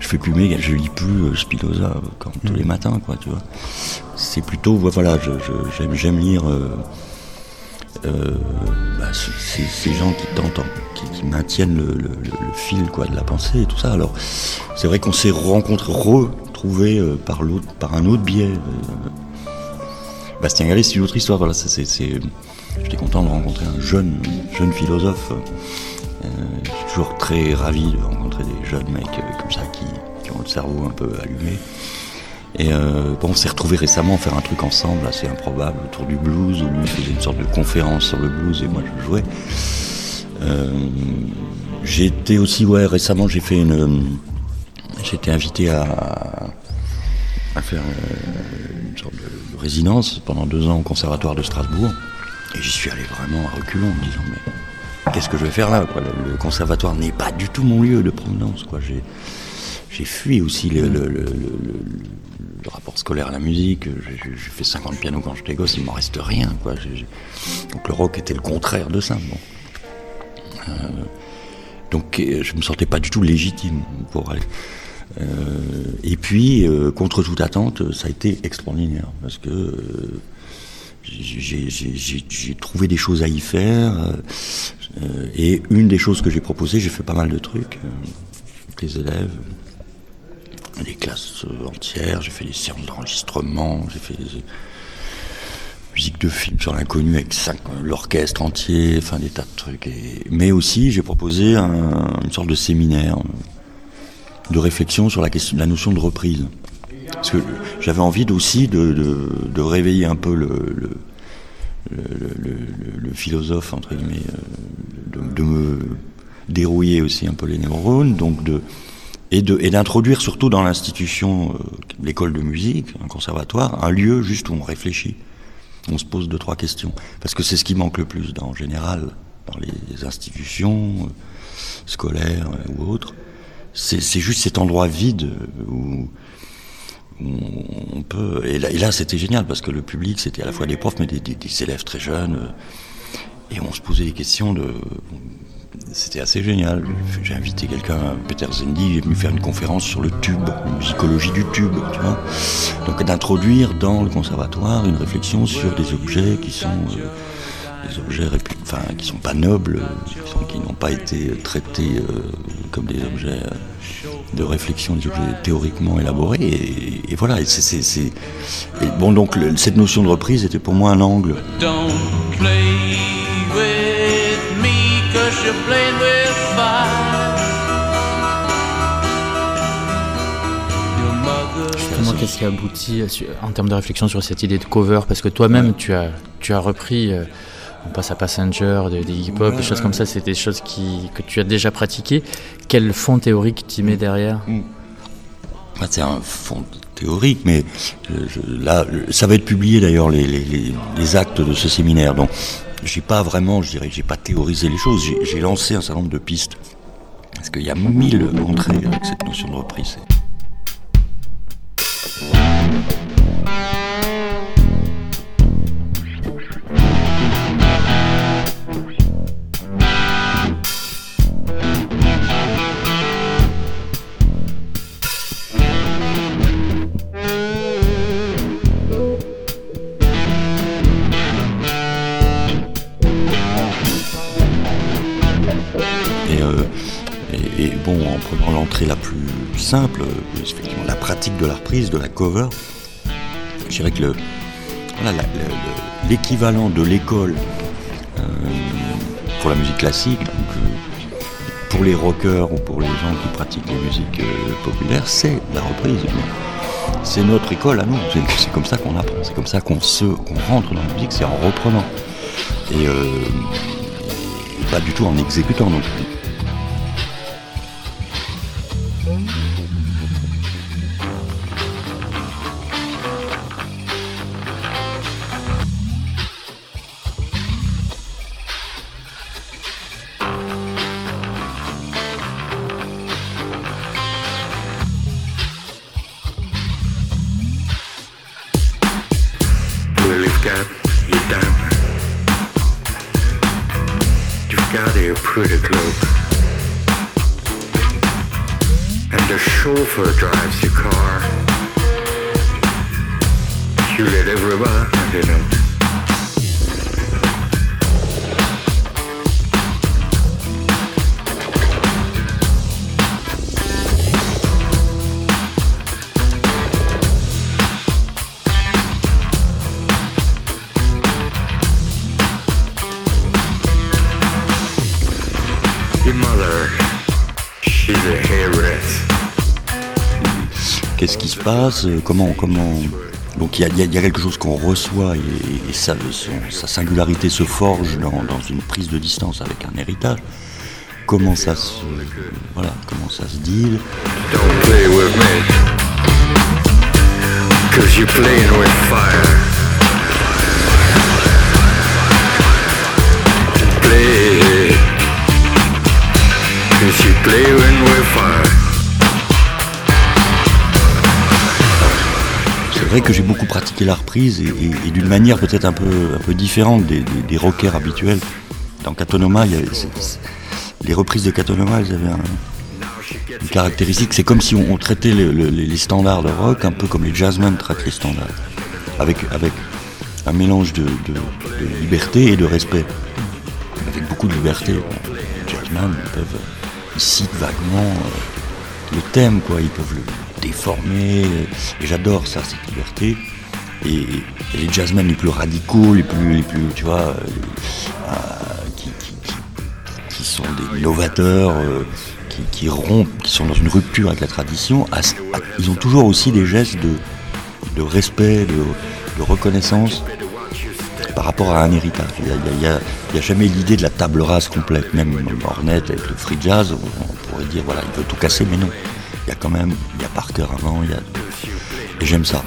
S20: je fais plus méga, je lis plus Spinoza comme tous les matins, quoi, tu vois. C'est plutôt, voilà, j'aime lire bah, ces gens qui tentent, qui, maintiennent le, fil quoi, de la pensée et tout ça. Alors, c'est vrai qu'on s'est rencontrés, retrouvés par, par un autre biais. Bastien Gallet, c'est une autre histoire. Voilà, c'est, j'étais content de rencontrer un jeune, jeune philosophe. Euh, je suis toujours très ravi de rencontrer des jeunes mecs euh, comme ça qui, ont le cerveau un peu allumé. Et euh, on s'est retrouvés récemment faire un truc ensemble assez improbable autour du blues, où lui faisait une sorte de conférence sur le blues et moi je jouais. j'ai été aussi, ouais, récemment j'ai fait une. Été invité à, à faire une sorte de résidence pendant deux ans au conservatoire de Strasbourg. Et j'y suis allé vraiment à reculons en me disant mais qu'est-ce que je vais faire là Le conservatoire n'est pas du tout mon lieu de provenance. J'ai, fui aussi le, rapport scolaire à la musique. J'ai, fait 50 pianos quand j'étais gosse, il m'en reste rien. Donc le rock était le contraire de ça. Euh, donc je me sentais pas du tout légitime pour aller. Euh, et puis, euh, contre toute attente, ça a été extraordinaire parce que j'ai trouvé des choses à y faire. Euh, et une des choses que j'ai proposées, j'ai fait pas mal de trucs avec les élèves, des classes entières, j'ai fait des séances d'enregistrement, j'ai fait des musiques de films sur l'inconnu avec l'orchestre entier, enfin des tas de trucs. mais aussi, j'ai proposé une sorte de séminaire de réflexion sur la, question, la notion de reprise. Parce que j'avais envie aussi de, réveiller un peu le, philosophe, entre guillemets, euh, de, me dérouiller aussi un peu les neurones, donc de, et d'introduire surtout dans l'institution, euh, l'école de musique, un conservatoire, un lieu juste où on réfléchit, on se pose deux, trois questions. Parce que c'est ce qui manque le plus, en général, dans les institutions euh, scolaires ou autres c'est juste cet endroit vide où, on peut. Et là, c'était génial parce que le public, c'était à la fois des profs, mais des, élèves très jeunes. Et on se posait des questions de. C'était assez génial. J'ai invité quelqu'un, Peter Zendi, il est venu faire une conférence sur le tube, la musicologie du tube, tu vois. Donc d'introduire dans le conservatoire une réflexion sur des objets qui sont euh, des objets enfin, qui sont pas nobles, qui, n'ont pas été traités euh, comme des objets euh, de réflexion, des objets théoriquement élaborés. Et, voilà, et c'est, bon, donc cette notion de reprise était pour moi un angle.
S21: Justement, qu'est-ce qui a abouti euh, en termes de réflexion sur cette idée de cover Parce que toi-même, tu, as, tu as repris on passe à Passenger, des, hip-hop, des choses comme ça, c'est des choses qui, que tu as déjà pratiquées. Quel fond théorique tu mets derrière mm.
S20: ah, C'est un fond théorique, mais là, ça va être publié d'ailleurs, les, actes de ce séminaire. Donc, j'ai pas vraiment, je dirais, j'ai pas théorisé les choses, j'ai lancé un certain nombre de pistes. Parce qu'il y a mille entrées avec cette notion de reprise. La plus simple, euh, effectivement, la pratique de la reprise, de la cover. Je dirais que l'équivalent de l'école euh, pour la musique classique, donc, euh, pour les rockers ou pour les gens qui pratiquent les musiques populaires, c'est la reprise. C'est notre école à nous, c'est comme ça qu'on apprend, c'est comme ça qu'on se, qu'on rentre dans la musique, c'est en reprenant. Et, pas du tout en exécutant non plus. Euh, Comment comment donc il y a, quelque chose qu'on reçoit et, et sa singularité se forge dans, dans une prise de distance avec un héritage. Comment ça se voilà comment ça se deal? Que j'ai beaucoup pratiqué la reprise et, d'une manière peut-être un peu, un peu différente des, rockers habituels. Dans c'est- les reprises de Catonoma, elles avaient un- une caractéristique. C'est comme si on, traitait le- le- les, standards de rock un peu comme les jazzmen traitent les standards. Avec, avec un mélange de, liberté et de respect. Avec beaucoup de liberté. Les jazzmen, ils peuvent, ils citent vaguement euh, le thème, quoi. Ils peuvent le déformer. euh, Et j'adore ça, cette liberté. Et, les jazzmen les plus radicaux, les plus, les plus tu vois, euh, euh, qui, sont des novateurs, qui, qui rompent, qui sont dans une rupture avec la tradition, ils ont toujours aussi des gestes de, respect, de, reconnaissance par rapport à un héritage. Il n'y a, jamais l'idée de la table rase complète, même Ornette avec le free jazz, on pourrait dire voilà, il veut tout casser, mais non. Il y a quand même, il y a Parker avant, il y a. Et j'aime ça.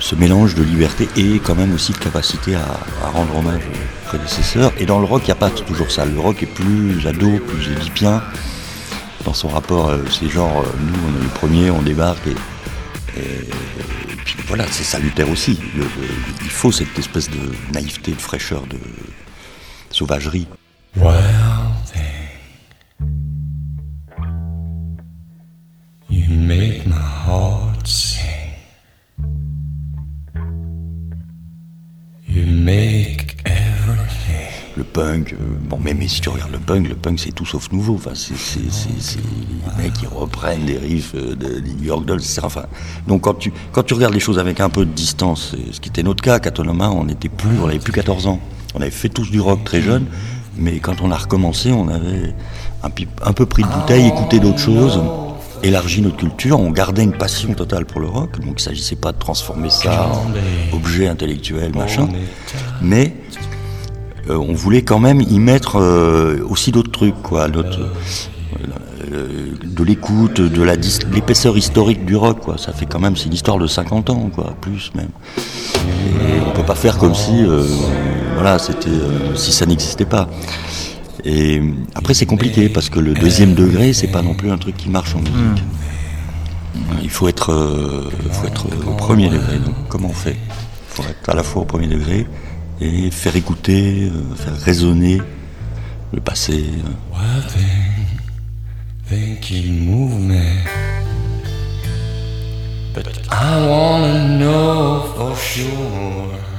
S20: Ce mélange de liberté et quand même aussi de capacité à, rendre hommage aux prédécesseurs. Et dans le rock, il n'y a pas toujours ça. Le rock est plus ado, plus édipien dans son rapport. euh, c'est genre, euh, nous, on est les premiers, on débarque et, puis voilà, c'est salutaire aussi. Le- le- il faut cette espèce de naïveté, de fraîcheur, de sauvagerie.
S29: Make my heart sing. You make everything.
S20: Le punk, euh, bon, mais, mais si tu regardes le punk, le punk c'est tout sauf nouveau. Enfin, c'est, les mecs qui reprennent des riffs euh, de- des New York Dolls, etc. Enfin, donc quand tu, quand tu regardes les choses avec un peu de distance, et ce qui était notre cas, à Catonoma, on n'était plus, on avait plus 14 ans. On avait fait tous du rock très jeune, mais quand on a recommencé, on avait un, un peu pris de bouteille, écouté d'autres choses, élargi notre culture, on gardait une passion totale pour le rock, donc il s'agissait pas de transformer ça en objet intellectuel, machin, mais euh, on voulait quand même y mettre euh, aussi d'autres trucs, quoi, notre, euh, de l'écoute, de la l'épaisseur historique du rock, quoi. Ça fait quand même, c'est une histoire de 50 ans, quoi, plus même. Et on peut pas faire comme si, voilà, c'était, si ça n'existait pas. Et euh, après, c'est compliqué parce que le deuxième degré, c'est pas non plus un truc qui marche en musique. Il faut être, euh, faut être au premier degré. Donc, comment on fait? Il faut être à la fois au premier degré et faire écouter, euh, faire résonner le passé. euh.
S29: But I wanna know for sure.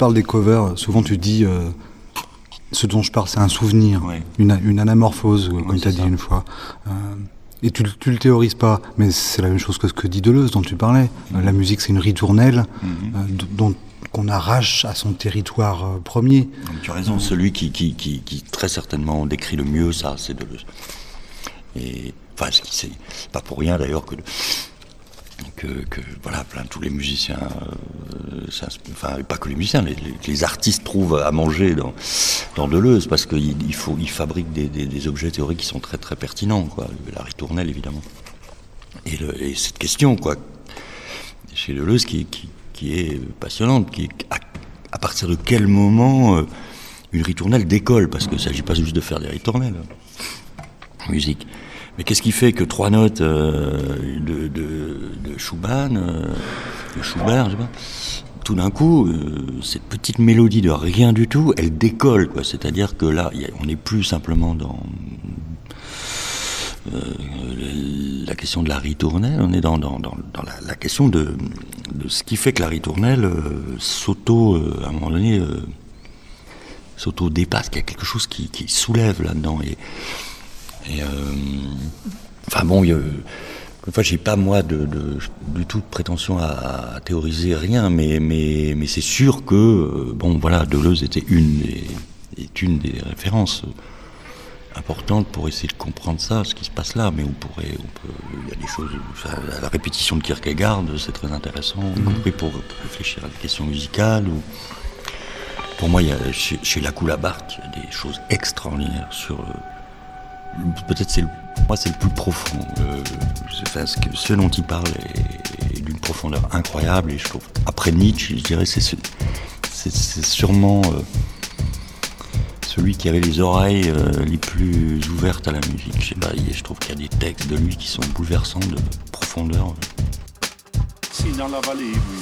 S13: Parles des covers, souvent tu dis euh, ce dont je parle, c'est un souvenir, une, une anamorphose, comme tu as dit une fois. Euh, et tu, tu le théorises pas, mais c'est la même chose que ce que dit Deleuze dont tu parlais. Euh, la musique, c'est une ritournelle euh, d- dont qu'on arrache à son territoire premier.
S20: Tu as raison, celui qui, qui, qui, qui très certainement décrit le mieux ça, c'est Deleuze. Et enfin, ce qui- c'est pas pour rien d'ailleurs que, que, voilà, plein tous les musiciens, euh, enfin pas que les musiciens, les, artistes trouvent à manger dans, dans Deleuze parce qu'il il faut, il fabrique des, des, objets théoriques qui sont très très pertinents, quoi. La ritournelle évidemment. Et, cette question, quoi, chez Deleuze qui, qui, qui est passionnante, qui à, partir de quel moment euh, une ritournelle décolle, parce qu'il ne s'agit pas juste de faire des ritournelles en musique. Mais qu'est-ce qui fait que trois notes euh, de, de, euh, de Schubert, je sais pas, tout d'un coup, euh, cette petite mélodie de rien du tout, elle décolle, quoi. C'est-à-dire que là, on n'est plus simplement dans la question de la ritournelle, on est dans, dans, dans, dans la, question de, ce qui fait que la ritournelle s'auto, à un moment donné, s'auto-dépasse, qu'il y a quelque chose qui, qui soulève là-dedans. Et, et, euh, enfin bon, il a- Enfin, j'ai pas moi de, de- du tout de prétention à, à théoriser rien, mais, mais, mais c'est sûr que euh, bon voilà, Deleuze était une des, est une des références importantes pour essayer de comprendre ça, ce qui se passe là. Mais on pourrait, on peut, il y a des choses, enfin, la répétition de Kierkegaard, c'est très intéressant, y compris pour, pour réfléchir à des questions musicales. Ou pour moi, il y a, chez, chez Lacoula Barthes, il y a des choses extraordinaires sur euh, peut-être c'est pour moi c'est le plus profond. Euh, ce, dont il parle est, d'une profondeur incroyable et je trouve après Nietzsche, je dirais c'est ce- c'est sûrement euh, celui qui avait les oreilles euh, les plus ouvertes à la musique. Je je trouve qu'il y a des textes de lui qui sont bouleversants de profondeur.
S17: Si dans la vallée, oui.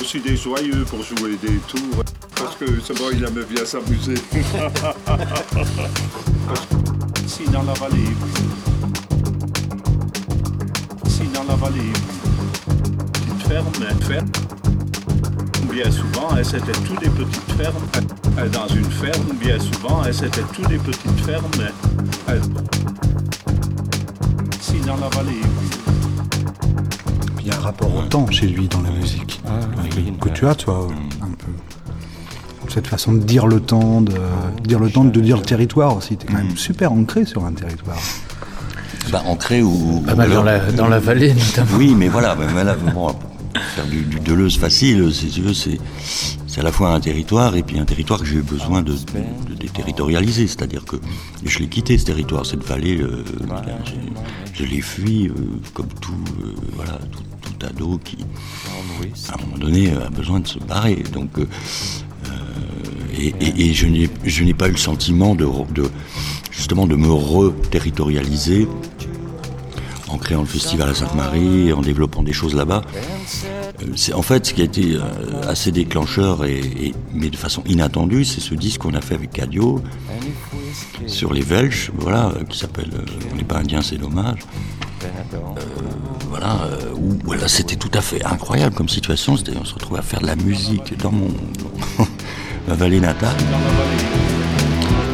S17: Aussi des joyeux pour jouer des tours. Parce que c'est bon, il aime bien s'amuser. (laughs) si dans la vallée, oui. Si dans la vallée, oui. Petite ferme, hein, ferme. Bien souvent, hein, c'était toutes des petites fermes. hein. Dans une ferme, bien souvent, c'était toutes des petites fermes. Si dans la vallée, oui.
S13: Il y a un rapport au temps chez lui dans la musique. que, que tu as, toi, un peu. Cette façon de dire le temps, de dire le temps, de dire le territoire aussi. T'es quand même super ancré sur un territoire.
S20: Bah, ancré ou.
S21: Pas mal dans la- dans la vallée, (laughs) notamment.
S20: Oui, mais voilà, mais là, bon, pour faire du, du Deleuze facile, si tu veux, c'est, c'est à la fois un territoire et puis un territoire que j'ai eu besoin de, de déterritorialiser. C'est-à-dire que je l'ai quitté, ce territoire, cette vallée, euh, je l'ai fui, euh, comme tout, euh, voilà, tout, tout ado qui, à un moment donné, a besoin de se barrer. Donc, et, je n'ai pas eu le sentiment de, justement de me re-territorialiser en créant le festival à Sainte-Marie, en développant des choses là-bas. Euh, C'est en fait ce qui a été euh, assez déclencheur, et, mais de façon inattendue, c'est ce disque qu'on a fait avec Cadio sur les Welsh, voilà, euh, qui s'appelle On n'est pas indien, c'est dommage. Voilà, où voilà, c'était tout à fait incroyable comme situation. On se retrouvait à faire de la musique dans mon ma vallée natale,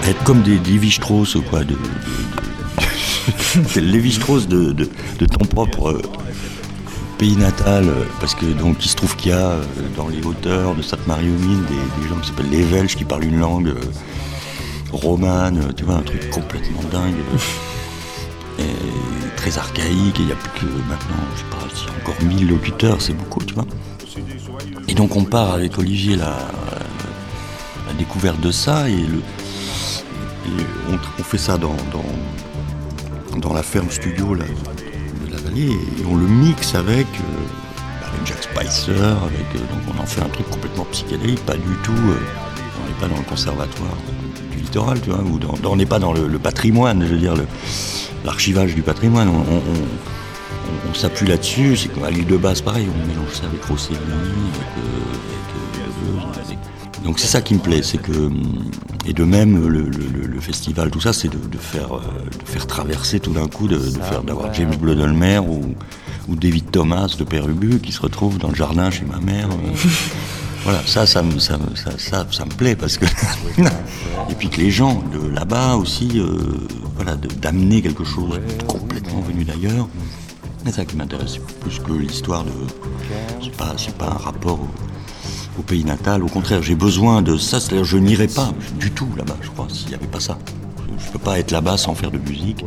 S20: être comme des Lévi-Strauss quoi, de, de- (laughs) Lévi-Strauss de, de, ton propre euh, pays natal, euh, parce que donc il se trouve qu'il y a euh, dans les hauteurs de Sainte-Marie-aux-Mines des, gens qui s'appellent les Welsh qui parlent une langue romane, tu vois, un truc complètement dingue. très archaïque, et il n'y a plus que maintenant, je sais pas, encore 1000 locuteurs, c'est beaucoup, tu vois. Et donc on part avec Olivier la découverte de ça, et, on, fait ça dans, dans, la ferme studio là, de la vallée, et on le mixe avec, euh, avec Jack Spicer, euh, donc on en fait un truc complètement psychédélique, pas du tout, euh, on n'est pas dans le conservatoire du littoral, tu vois, ou dans, on n'est pas dans le, patrimoine, je veux dire, l'archivage du patrimoine. On, s'appuie là-dessus. C'est qu'à l'île de base, pareil, on mélange ça avec Rossellini, avec, donc c'est ça qui me plaît, c'est que et de même le, festival, tout ça, c'est de, faire de faire traverser tout d'un coup, de, faire d'avoir James Blodelmer ou, ou David Thomas de Père Ubu qui se retrouve dans le jardin chez ma mère. Voilà, ça, ça me, ça, ça, ça, me plaît parce que. (laughs) et puis que les gens de là-bas aussi, euh, voilà, d'amener quelque chose complètement venu d'ailleurs. C'est ça qui m'intéresse, plus que l'histoire de. C'est pas, pas un rapport au, pays natal. Au contraire, j'ai besoin de ça. C'est-à-dire, je n'irai pas du tout là-bas, je crois, s'il n'y avait pas ça. Je peux pas être là-bas sans faire de musique,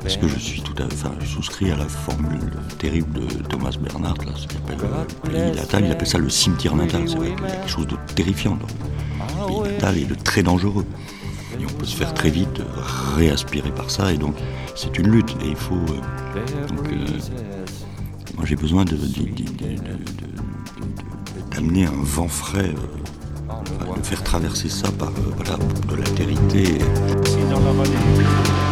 S20: parce que je suis tout à enfin, je souscris à la formule terrible de Thomas Bernhardt, là, ce qu'il appelle le pays natal, il appelle ça le cimetière natal, c'est vrai quelque chose de terrifiant. le pays natal est de très dangereux. Et on peut se faire très vite réaspirer par ça, et donc c'est une lutte, et il faut... Euh, donc, euh, moi j'ai besoin de, d'amener un vent frais euh, de faire traverser ça par euh, voilà, de l'altérité. la.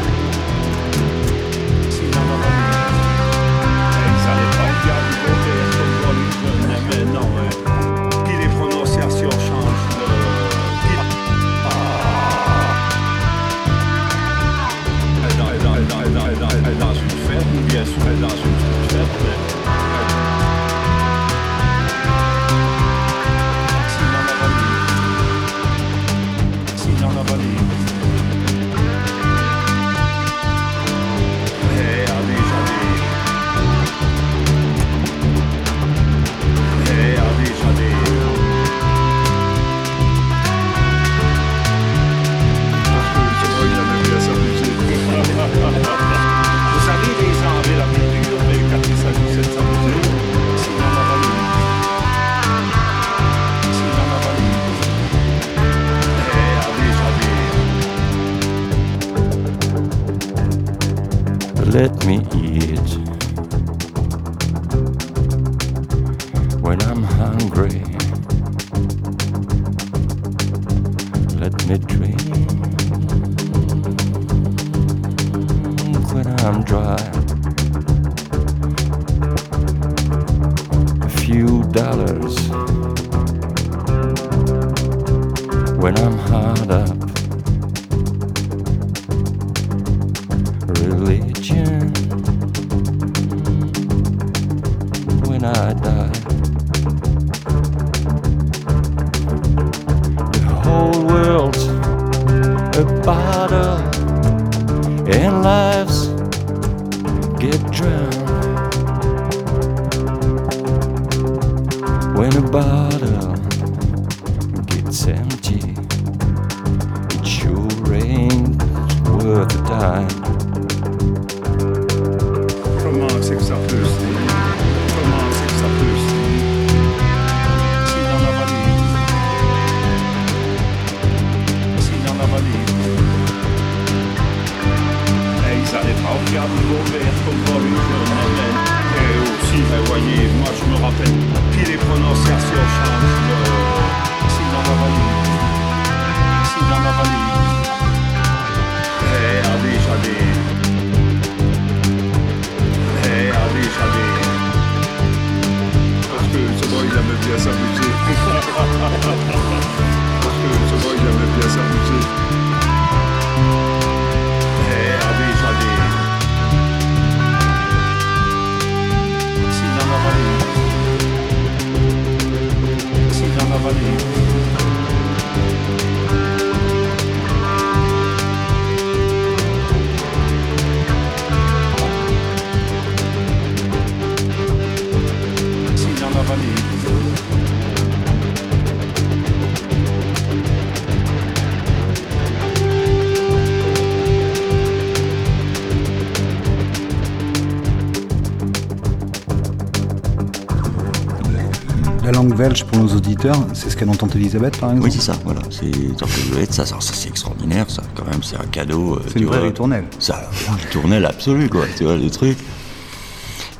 S13: Belge pour nos auditeurs, c'est ce qu'elle entend Elisabeth par exemple
S20: Oui, c'est ça, voilà. C'est ça, ça, c'est extraordinaire, ça, quand même, c'est un cadeau.
S13: Euh, c'est une vraie ritournelle.
S20: Ça, une ritournelle absolue, quoi, tu vois, le truc.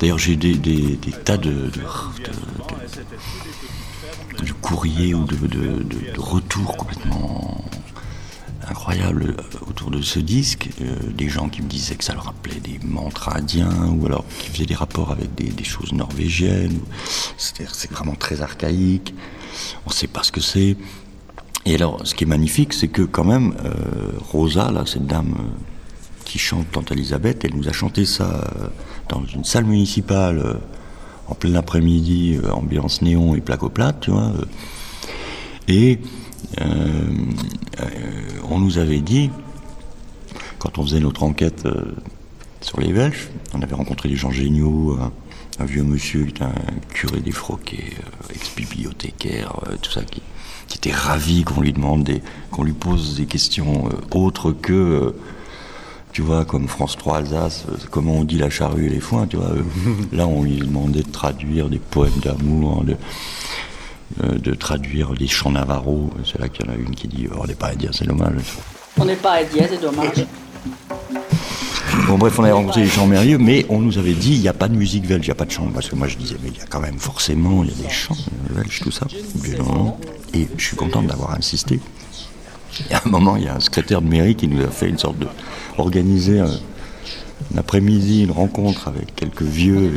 S20: D'ailleurs, j'ai des, des, des, tas de, de, de, courriers ou de, de, retours complètement incroyable de ce disque. des gens qui me disaient que ça leur rappelait des mantras indiens ou alors qui faisaient des rapports avec des, choses norvégiennes. C'est-à-dire c'est vraiment très archaïque. On ne sait pas ce que c'est. Et alors, ce qui est magnifique, c'est que quand même, Rosa, là, cette dame qui chante Tante Elisabeth, elle nous a chanté ça dans une salle municipale en plein après-midi, ambiance néon et placoplate, tu vois. Et euh, euh, on nous avait dit, quand on faisait notre enquête euh, sur les Belges, on avait rencontré des gens géniaux, un, vieux monsieur qui était un curé défroqué, ex-bibliothécaire, tout ça, qui, était ravi qu'on lui demande qu'on lui pose des questions autres que tu vois, comme France 3 Alsace, comment on dit la charrue et les foins, tu vois. (laughs) là, on lui demandait de traduire des poèmes d'amour, de, euh, de traduire les chants navarros. C'est là qu'il y en a une qui dit oh, On n'est pas à dire, c'est dommage.
S30: On n'est pas à dire, c'est dommage.
S20: Bon, bref, on avait rencontré les chants merveilleux, mais on nous avait dit il n'y a pas de musique belge, il n'y a pas de chant. Parce que moi je disais mais il y a quand même forcément, il y a des chants belges, tout ça. Et je suis content d'avoir insisté. Et à un moment, il y a un secrétaire de mairie qui nous a fait une sorte de. organiser un, après-midi, une rencontre avec quelques vieux.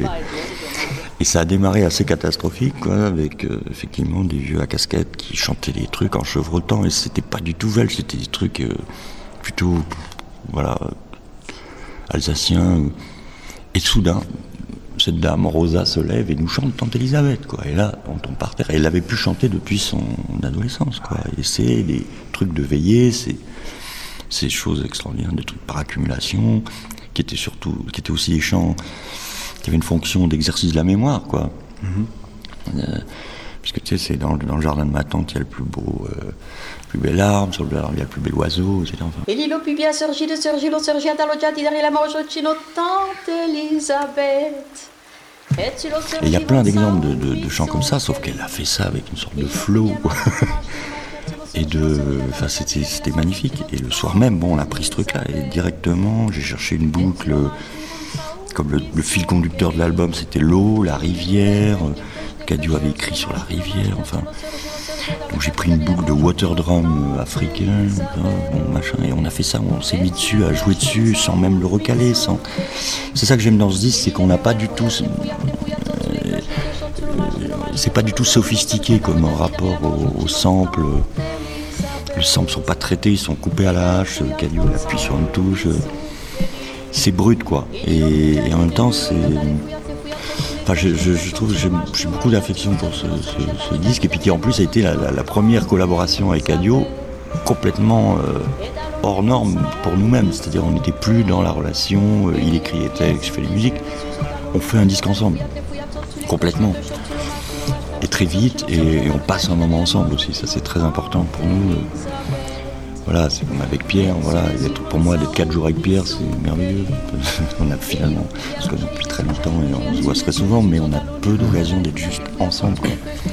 S20: Et ça a démarré assez catastrophique, quoi, avec euh, effectivement des vieux à casquette qui chantaient des trucs en chevrotant, et c'était pas du tout vel, c'était des trucs euh, plutôt, voilà, alsaciens. Et soudain, cette dame, Rosa, se lève et nous chante Tante Elisabeth, quoi. Et là, on tombe par terre. Et elle avait pu chanter depuis son adolescence, quoi. Et c'est des trucs de veillée, c'est ces choses extraordinaires, des trucs par accumulation, qui étaient surtout, qui étaient aussi des chants y avait une fonction d'exercice de la mémoire, quoi. Mhm. Euh, puisque tu sais, c'est dans, le jardin de ma tante, il y a le plus beau, euh, plus bel arbre, sur le arbre, il y a le plus bel oiseau, etc. Enfin.
S30: Et l'îlot plus bien surgi de surgi, l'on surgi à di derrière la tante Elisabeth.
S20: Et il y a plein d'exemples de, de, chants comme ça, sauf qu'elle a fait ça avec une sorte de flow. (laughs) et de. Enfin, c'était magnifique. Et le soir même, bon, on a pris ce truc-là, et directement, j'ai cherché une boucle comme le, fil conducteur de l'album, c'était l'eau, la rivière. Cadio avait écrit sur la rivière, enfin. J'ai pris une boucle de water drum africain, machin, et on a fait ça, on s'est mis dessus, à jouer dessus, sans même le recaler, sans. C'est ça que j'aime dans ce disque, c'est qu'on n'a pas du tout. Euh, c'est pas du tout sophistiqué comme rapport au, sample. Les samples sont pas traités, ils sont coupés à la hache, Cadio appuie sur une touche c'est brut quoi. Et, en même temps, c'est. Enfin, je, trouve que j'ai beaucoup d'affection pour ce, disque, et puis qui en plus a été la, première collaboration avec Adio complètement euh, hors norme pour nous-mêmes. C'est-à-dire, on n'était plus dans la relation, euh, il écrit les textes, je fais les musiques. On fait un disque ensemble, complètement. Et très vite, et, on passe un moment ensemble aussi. Ça, c'est très important pour nous. Euh, voilà, c'est comme avec Pierre, voilà, pour moi d'être quatre jours avec Pierre, c'est merveilleux. (laughs) on a finalement, on se connaît depuis très longtemps et on se voit très souvent, mais on a peu d'occasion d'être juste ensemble.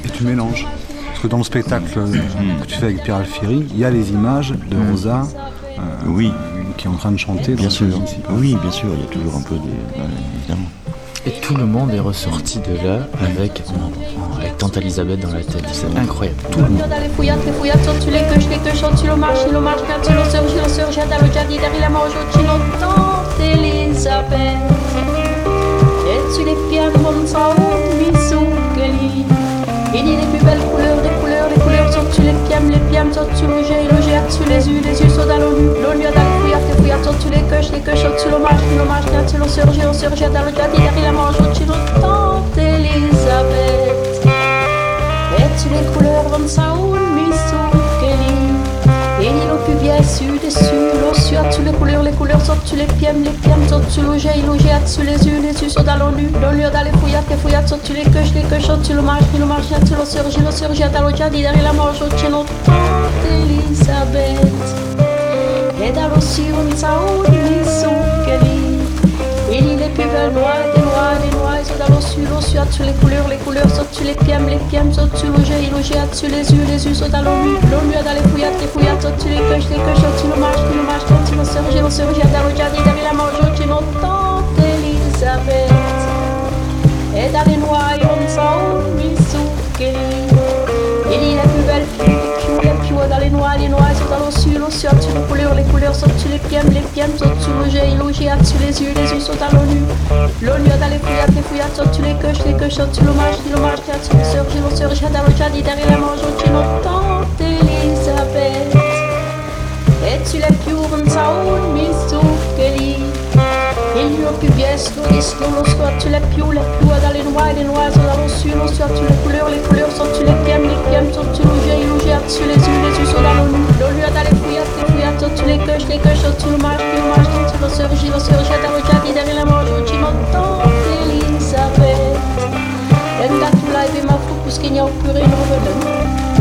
S13: Et tu mélanges Parce que dans le spectacle mm. que tu fais avec Pierre Alfieri, il y a les images de mm. Rosa
S20: euh, oui.
S13: qui est en train de chanter.
S20: Bien sûr, oui, bien sûr, il y a toujours un peu de... évidemment.
S21: Et tout le monde est ressorti de là avec, avec Tante Elisabeth dans la tête. C'est incroyable. Tout le monde.
S30: Il les plus belles couleurs, des couleurs, des couleurs, tu les piams, les piams, tu le jet, le jet, tu les yeux, les yeux sont dans l'onu, l'onu dans le fouillard, les tu coches, les coches, tu l'hommage, l'hommage, tu le surgé, le surgé, dans le jardin, il la mange, tu le tante Elisabeth. Et tu les couleurs, vont miso, Kelly. Et l'île plus bien su, l'eau sur, tu les couleurs, les couleurs, tu les piams, les piams, tu le jet, le jet, tu les yeux, les yeux sont dans l'onu, l'onu dans les fouillards, les fouillards, tu les coches, les coches, tu l'hommage, l'hommage, tu le surgé, le surgé, dans le jardin, il la mange, tu le tante Elisabeth. E dallo scienza ogni succheri Il est plus belle noix, des noix, des noix Et dallo su, lo su, dessus les couleurs, les couleurs Sottu les piams, les piams Sottu lo jet, lo jet, dessus les yeux, les yeux Sottu l'onu, l'onu, dans les fouillates, les fouillates Sottu les coches, les coches Sottu le marche, le marche Sottu le surge, le surge Dallo giardi, dans la mange non tante Elisabeth E dalle noix, on sa ogni succheri Il est plus belle, les noix, les noix Sottu lo su, lo su sur tu les couleurs, les couleurs sont tu les pièmes, les pièmes sont tu le jet, le jet tu les yeux, les yeux sont à l'ONU. L'ONU a les fouillards, les fouillards sont tu les coches, les coches sont tu l'hommage, l'hommage tu les sœurs, j'ai le sœur, j'ai dans le derrière la manche, tu tante Elisabeth. Et tu piuren saun, mi sukkeli. Il n'y a plus bien slow, des slow, le soir tu les piou, les piou, dans les noix, les noix, dans le sud, le soir tu les couleurs, les couleurs sont tu les pièmes, les pièmes sont tu jet, le jet tu les yeux, les yeux sont dans l'ONU. L'ONU dans les fouillards, les fouillards sont tu les coches, les coches sont tu le marche, le marche, tu j'ai le sœur, j'ai dans le jadi derrière la manche, tu m'entends, Elisabeth. Et là tu l'as aimé ma fou, puisqu'il n'y a plus rien de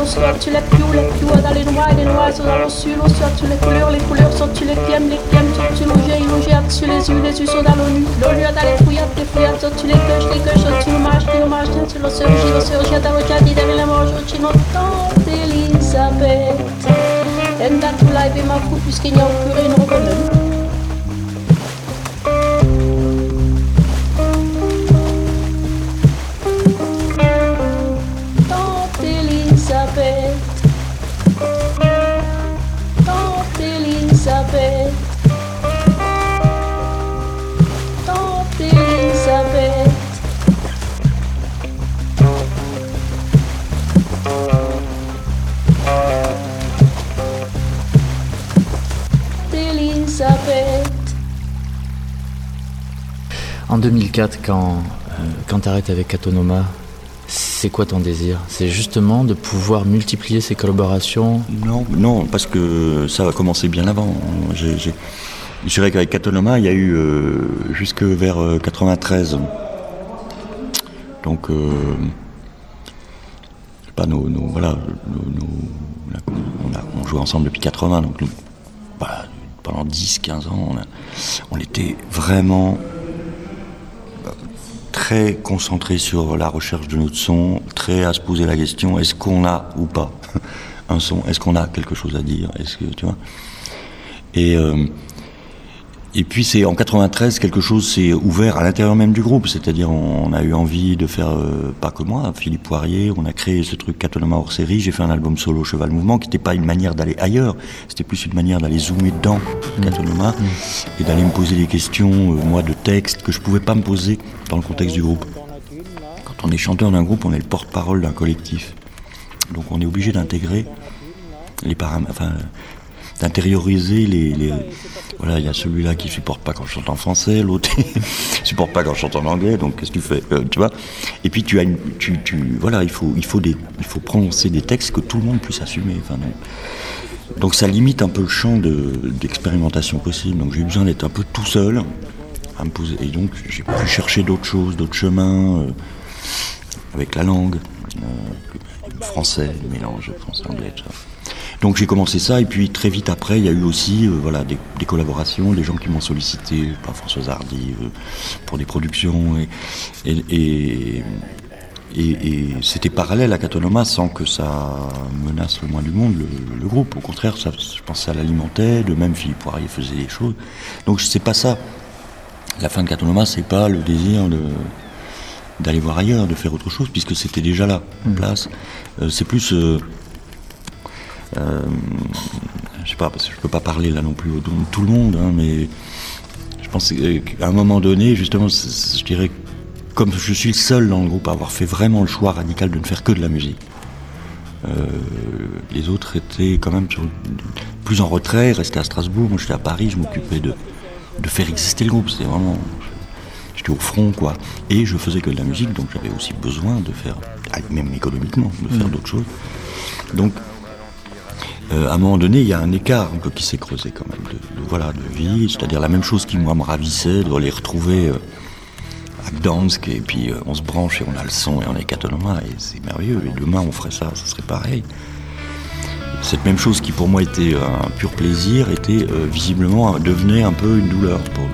S30: revenant. soir tu les piou, les piou dans les noix, les noix sont dans le sud, le soir tu les couleurs, les couleurs sont tu les pièmes, les pièmes sont tu logé, logé sur les yeux, les yeux sont dans l'ONU. L'ONU dans les fouillards, les fouillards sont tu les coches, les coches sont tu les hommages, tu le sœur, j'ai le j'ai dans le jadi derrière la manche, tu tante Elisabeth. Et là tu l'as aimé ma fou, puisqu'il n'y a plus rien de revenant.
S21: quand, euh, quand tu arrêtes avec Katonoma, c'est quoi ton désir? C'est justement de pouvoir multiplier ces collaborations?
S20: Non, non, parce que ça a commencé bien avant. J'ai, j'ai... Je dirais qu'avec Katonoma, il y a eu euh, jusque vers euh, 93. Donc, pas nos, voilà, on, jouait ensemble depuis 80, donc bah, pendant 10-15 ans, on était vraiment très concentré sur la recherche de notre son, très à se poser la question est-ce qu'on a ou pas (laughs) un son? Est-ce qu'on a quelque chose à dire? Est-ce que tu vois? Et euh, et puis c'est en 93 quelque chose s'est ouvert à l'intérieur même du groupe, c'est-à-dire on, a eu envie de faire euh, pas que moi, Philippe Poirier, on a créé ce truc Catonoma hors série, j'ai fait un album solo Cheval Mouvement qui n'était pas une manière d'aller ailleurs, c'était plus une manière d'aller zoomer dedans Catonoma et d'aller me poser des questions euh, moi de texte que je pouvais pas me poser dans le contexte du groupe. Quand on est chanteur d'un groupe, on est le porte-parole d'un collectif. Donc on est obligé d'intégrer les paramètres, enfin, d'intérioriser les, Voilà, il y a celui-là qui supporte pas quand je chante en français, l'autre supporte pas quand je chante en anglais, donc qu'est-ce que tu fais Euh, Tu vois? Et puis tu as tu, tu, voilà, il faut, il faut des, il faut prononcer des textes que tout le monde puisse assumer. Enfin, donc, donc ça limite un peu le champ de- d'expérimentation possible. Donc j'ai eu besoin d'être un peu tout seul à me poser. Et donc j'ai pu chercher d'autres choses, d'autres chemins euh, avec la langue, euh, français, mélange français-anglais. Donc j'ai commencé ça et puis très vite après il y a eu aussi euh, voilà des, des collaborations, des gens qui m'ont sollicité, par Françoise Hardy, euh, pour des productions et et, et, et- et c'était parallèle à Catonoma sans que ça menace le moins du monde le, le groupe. Au contraire, ça, je pense que ça l'alimentait. De même, Philippe Poirier faisait des choses. Donc c'est pas ça. La fin de Catonoma, c'est pas le désir de d'aller voir ailleurs, de faire autre chose, puisque c'était déjà là, en place. Euh, c'est plus euh, euh, je sais pas, parce que je peux pas parler là non plus au nom de tout le monde, hein, mais je pense euh, qu'à un moment donné, justement, je dirais, comme je suis le seul dans le groupe à avoir fait vraiment le choix radical de ne faire que de la musique, euh, les autres étaient quand même sur- plus en retrait, restaient à Strasbourg, moi j'étais à Paris, je m'occupais de, de faire exister le groupe, c'était vraiment... J'étais au front, quoi. Et je faisais que de la musique, donc j'avais aussi besoin de faire, même économiquement, de faire d'autres choses. Donc, euh, à un moment donné, il y a un écart un peu qui s'est creusé quand même de, voilà, de vie, c'est-à-dire la même chose qui moi me ravissait, de les retrouver euh, à Gdansk, et puis euh, on se branche et on a le son et on est Catonoma, et c'est merveilleux, et demain on ferait ça, ça serait pareil. cette même chose qui pour moi était un pur plaisir était visiblement devenait un peu une douleur pour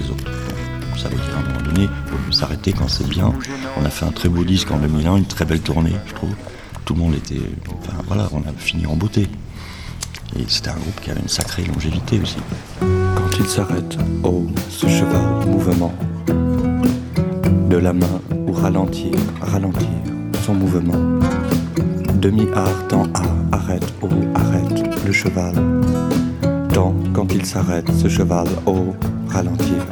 S20: les autres. ça veut dire à un moment donné, il faut s'arrêter quand c'est bien. On a fait un très beau disque en 2001, une très belle tournée, je trouve. Tout le monde était, enfin voilà, on a fini en beauté. Et c'était un groupe qui avait une sacrée longévité aussi.
S31: Quand il s'arrête, oh, ce cheval mouvement, de la main ou ralentir, ralentir son mouvement. Demi-art, temps A, arrête, oh, arrête le cheval. Temps, quand il s'arrête, ce cheval, oh, ralentir.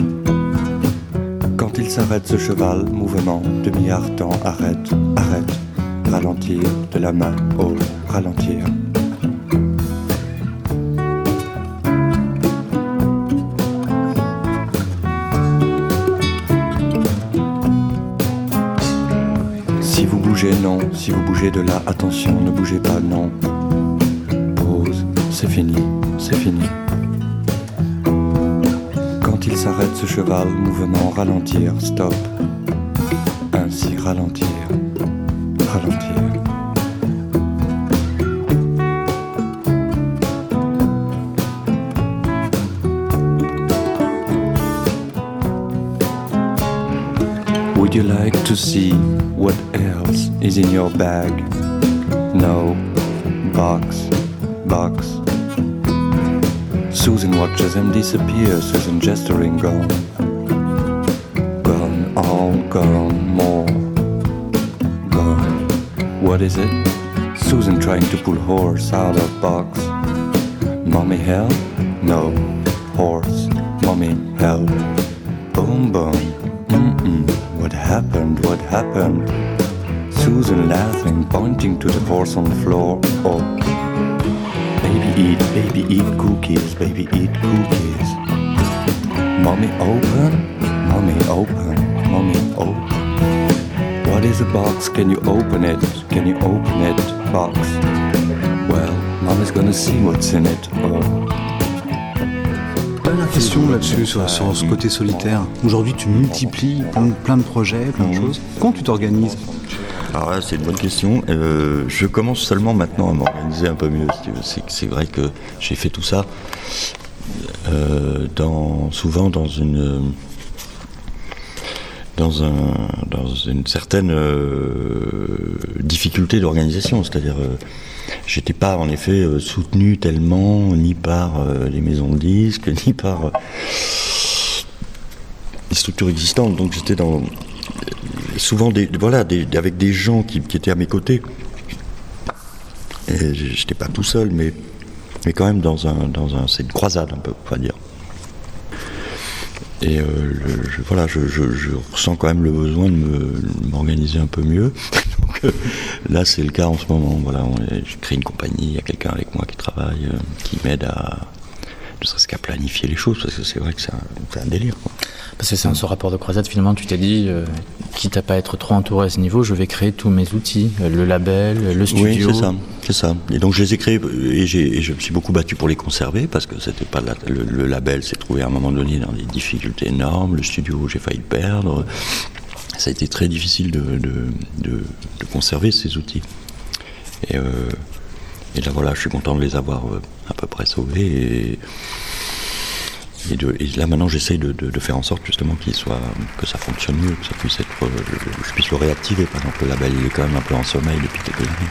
S31: Quand il s'arrête, ce cheval, mouvement, demi-art, temps, arrête, arrête, ralentir, de la main, oh, ralentir. Si vous bougez de là, attention, ne bougez pas, non. Pause, c'est fini, c'est fini. Quand il s'arrête, ce cheval, mouvement, ralentir, stop. Ainsi, ralentir. In your bag? No. Box. Box. Susan watches them disappear, Susan gesturing gone. Gone, all gone, more. Gone. What is it? Susan trying to pull horse out of box. Mommy help? No. Horse. Mommy help. Boom boom. Mm-mm. What happened? What happened? Susan laughing, pointing to the horse on the floor. Oh. Baby eat, baby eat cookies, baby eat cookies. Mommy open, mommy open, mommy open. What is a box? Can you open it? Can you open it? Box? Well, mommy's gonna see what's in it. Oh.
S13: Dernière question là-dessus, sur, sur ce côté solitaire. Aujourd'hui, tu multiplies plein, de- plein de projets, plein de choses. Comment tu t'organises?
S20: Alors là, c'est une bonne question. Euh, je commence seulement maintenant à m'organiser un peu mieux. C'est, vrai que j'ai fait tout ça euh, dans, souvent dans une dans, un, dans une certaine euh, difficulté d'organisation. C'est-à-dire, euh, j'étais pas en effet soutenu tellement ni par les maisons de disques, (laughs) ni par les structures existantes. Donc j'étais dans souvent voilà, avec des gens qui, étaient à mes côtés. Et j'étais pas tout seul, mais, mais quand même dans un, dans un, c'est une croisade un peu, on va dire. Et euh, voilà, je, ressens quand même le besoin de m'organiser un peu mieux. (laughs) Euh, là, c'est le cas en ce moment. Voilà, on je crée une compagnie, il y a quelqu'un avec moi qui travaille, euh, qui m'aide à, ne serait-ce qu'à planifier les choses, parce que c'est vrai que c'est un, un délire.
S21: Parce que c'est ce rapport de croisade, finalement, tu t'es dit, quitte à pas être trop entouré à ce niveau, je vais créer tous mes outils, euh, le label, le studio.
S20: Oui, c'est ça, c'est ça. Et donc je les ai créés et, j'ai- je me suis beaucoup battu pour les conserver parce que c'était pas la- le, le label s'est trouvé à un moment donné dans des difficultés énormes. Le studio, j'ai failli perdre. Ça a été très difficile de, de, de- de conserver ces outils. Et, euh, et là voilà, je suis content de les avoir euh, à peu près sauvés. Et, et, là maintenant j'essaye de, faire en sorte justement que ça fonctionne mieux, que ça puisse être, euh, je puisse le réactiver. Par exemple, le label il est quand même un peu en sommeil depuis quelques années.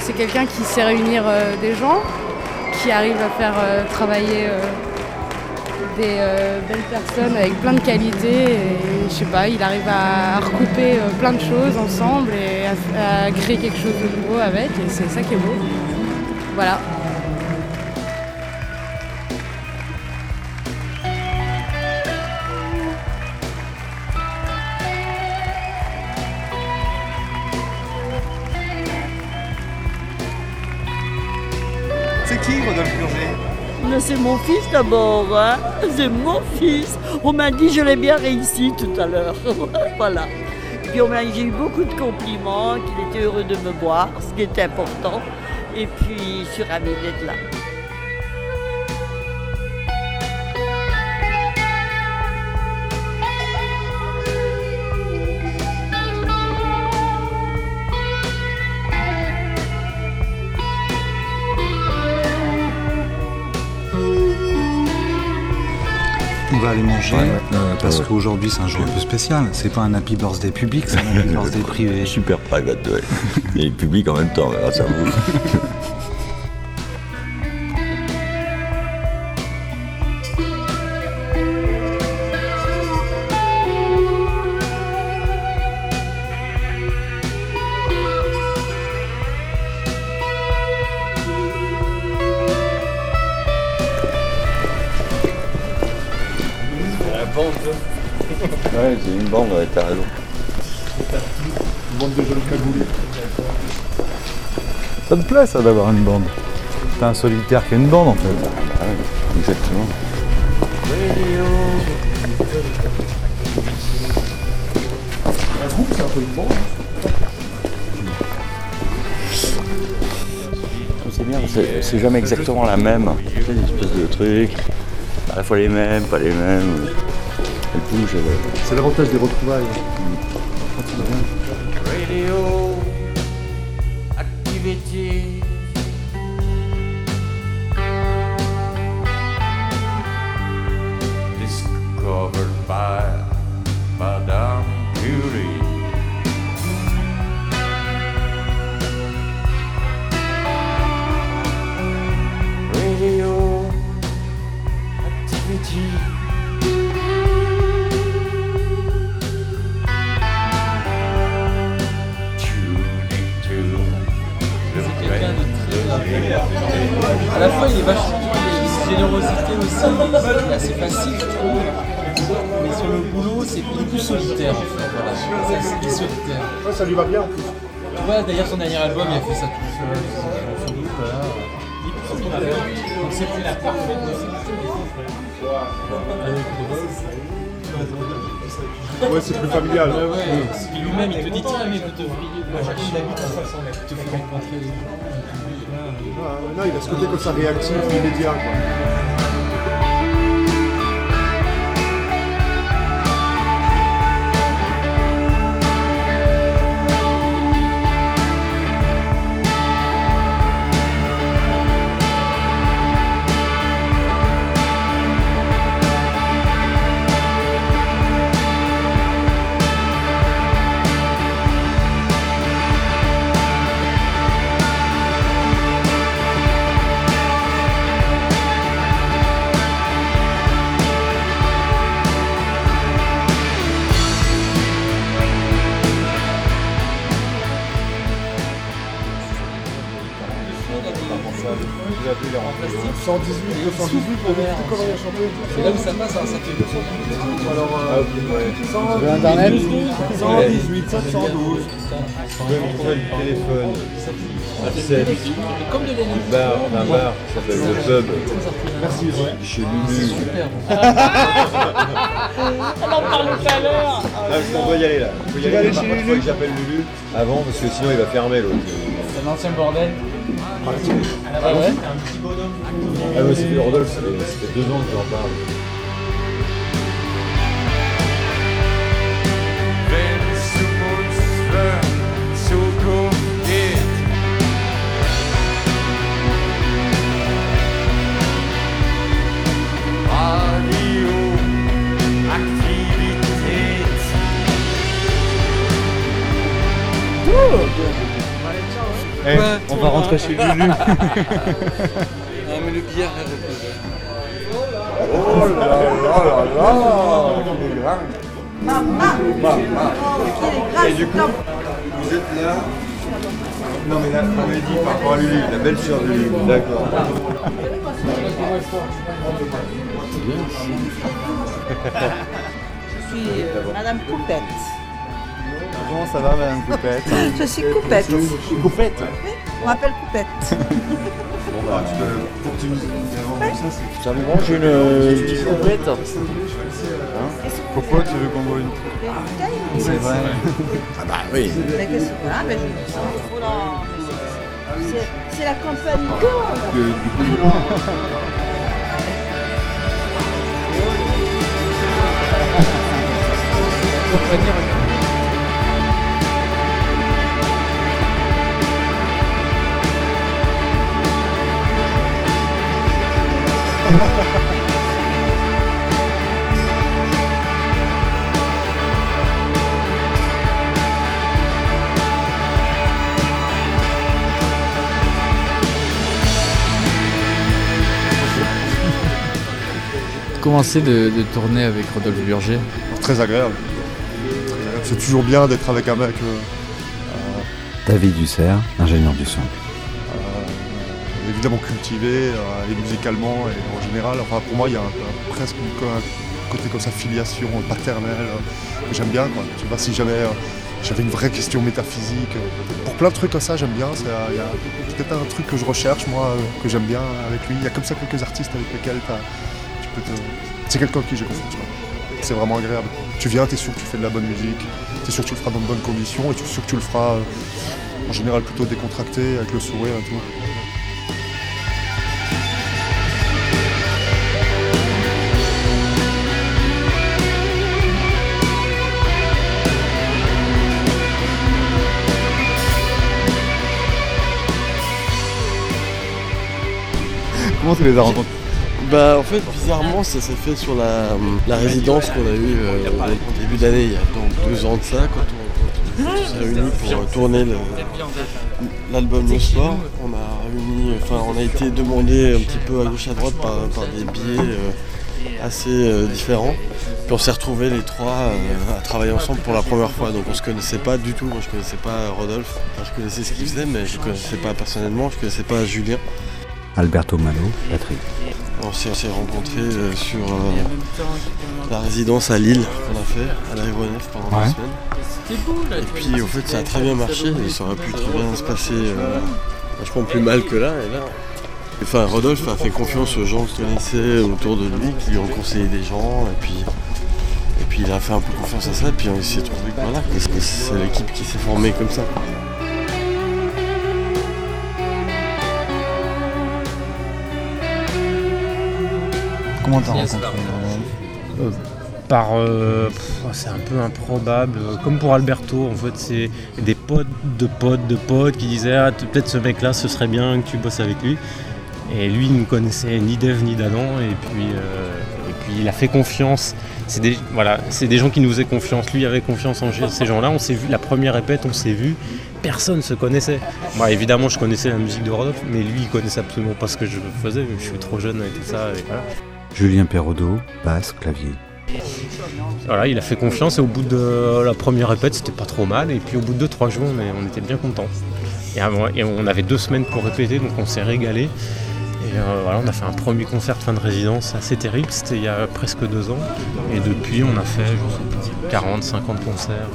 S32: C'est quelqu'un qui sait réunir euh, des gens, qui arrive à faire euh, travailler euh, des belles personnes avec plein de qualités. Je sais pas, il arrive à, recouper plein de choses ensemble et à, à créer quelque chose de nouveau avec. Et c'est ça qui est beau. Voilà.
S33: D'abord, hein c'est mon fils. On m'a dit je l'ai bien réussi tout à l'heure. (laughs) voilà. Puis j'ai eu beaucoup de compliments, qu'il était heureux de me voir, ce qui était important. Et puis je suis ravie d'être là.
S13: Va aller manger
S20: Ouais.
S13: euh, parce qu'aujourd'hui c'est un jour un peu spécial. C'est pas un happy birthday public, c'est un happy (laughs) birthday privé.
S20: Super private, ouais. (laughs) Et public en même temps, grâce à vous.
S34: Bande.
S20: Ouais, c'est une bande, ouais, t'as raison.
S34: Une bande de jeunes cagoulés.
S35: Ça te plaît ça d'avoir une bande? T'es un solitaire qui a une bande en fait.
S20: Ah exactement.
S34: Un groupe, c'est un peu une bande.
S20: C'est bien, c'est jamais exactement la même. Tu sais, des espèces de trucs, à la fois les mêmes, pas les mêmes. Elle bouge, elle...
S34: C'est l'avantage des retrouvailles. Ça réactif, immédiat. Quoi.
S23: 200
S34: Alors,
S23: Ah,
S34: euh,
S23: ok, ouais.
S34: 118,
S23: Vous avez Internet
S34: 118, 712.
S35: Vous pouvez me trouver le téléphone. C'est
S23: Comme de
S35: un bar, un bar qui s'appelle le pub.
S34: Merci.
S35: Chez Lulu. (laughs)
S33: On en parle tout à l'heure.
S35: On doit y aller là. Faut y
S34: Tu
S35: aller,
S34: Lulu
S35: faut que j'appelle Lulu avant parce que sinon il va fermer l'autre.
S23: C'est un ancien bordel.
S34: Ah,
S23: Ah ouais, un petit bonhomme.
S35: Ah ouais, c'était Rodolphe, ça ça fait deux ans que j'en parle. Eh, on va rentrer chez Lulu. (laughs)
S23: Ah, (laughs) mais le billard est reposé.
S35: Oh là là là là Il est grand. Et du coup, vous êtes là Non mais là, on m'a dit par rapport à Lulu, la belle sœur de Lulu. D'accord.
S33: Je suis euh, Madame Coupette.
S35: Comment ça va Madame Coupette (laughs)
S33: Je suis Coupette.
S35: Coupette
S33: Oui, on m'appelle Coupette. (laughs)
S35: Bon
S24: là.
S36: Ça me mange une euh, petite complète.
S24: Hein Pourquoi tu veux qu'on boive une
S36: C'est vrai. (laughs) Ah bah oui.
S33: Mais qu'est-ce que c'est Ah, mais je- c'est- la campagne d'or
S21: Comment c'est de, de tourner avec Rodolphe Burger
S34: Très agréable. Très agréable. C'est toujours bien d'être avec un mec euh,
S13: David Dussert, ingénieur du son.
S34: Évidemment cultivé euh, et musicalement et en général. Enfin, pour moi, il y a presque un côté comme ça, filiation paternelle euh, que j'aime bien. Tu vois, si jamais euh, j'avais une vraie question métaphysique, pour plein de trucs comme ça, j'aime bien. Il y a peut-être un truc que je recherche, moi, que j'aime bien avec lui. Il y a comme ça quelques artistes avec lesquels tu peux te... C'est quelqu'un qui j'ai confiance. C'est vraiment agréable. Tu viens, tu es sûr que tu fais de la bonne musique, tu es sûr que tu le feras dans de bonnes conditions et tu es sûr que tu le feras en général plutôt décontracté, avec le sourire et tout.
S24: Comment tu les as rencontrés
S37: Bah en fait bizarrement ça s'est fait sur la, la résidence qu'on a eue euh, au début d'année, il y a donc deux ans de ça, quand on, réunis pour euh, tourner l'album Le Soir. On a réuni, enfin on a été demandé un petit peu à gauche à droite par, par des biais euh, assez euh, différents. Puis on s'est retrouvés les trois à travailler ensemble pour la première fois. Donc on se connaissait pas du tout. Moi je connaissais pas Rodolphe. Enfin, je connaissais ce qu'il faisait mais je connaissais pas personnellement, je connaissais pas Julien.
S13: Alberto Malo, batterie.
S37: On s'est on s'est rencontrés euh, sur euh, la résidence à Lille qu'on a fait à l'aéronef pendant
S13: Ouais.
S37: deux semaines. Et puis au fait ça a très bien marché et ça aurait pu très bien se passer euh, vachement plus mal que là. Et là Enfin, Rodolphe a fait confiance aux gens qu'il connaissait autour de lui, qui lui ont conseillé des gens, et puis, et puis il a fait un peu confiance à ça, et puis on s'est trouvé que voilà, c'est l'équipe qui s'est formée comme ça.
S24: Comment t'as rencontré
S16: Euh, par euh, pff, c'est un peu improbable. Euh, comme pour Alberto en fait c'est des potes de potes de potes qui disaient ah, peut-être ce mec là ce serait bien que tu bosses avec lui. Et lui il ne connaissait ni d'Eve ni d'Adam et puis euh, et puis il a fait confiance. C'est des voilà c'est des gens qui nous faisaient confiance. Lui avait confiance en ces gens là on s'est vu la première répète on s'est vu. Personne se connaissait. Moi évidemment je connaissais la musique de Rodolphe mais lui il connaissait absolument pas ce que je faisais. Je suis trop jeune et tout ça et voilà.
S13: Julien Perraudot, basse, clavier.
S16: Voilà, il a fait confiance et au bout de la première répète, c'était pas trop mal. Et puis au bout de 2-3 jours, on, était bien contents. Et, on avait deux semaines pour répéter, donc on s'est régalé. Et euh, voilà, on a fait un premier concert de fin de résidence assez terrible, c'était il y a presque deux ans. Et depuis, on a fait je sais pas, 40, 50 concerts.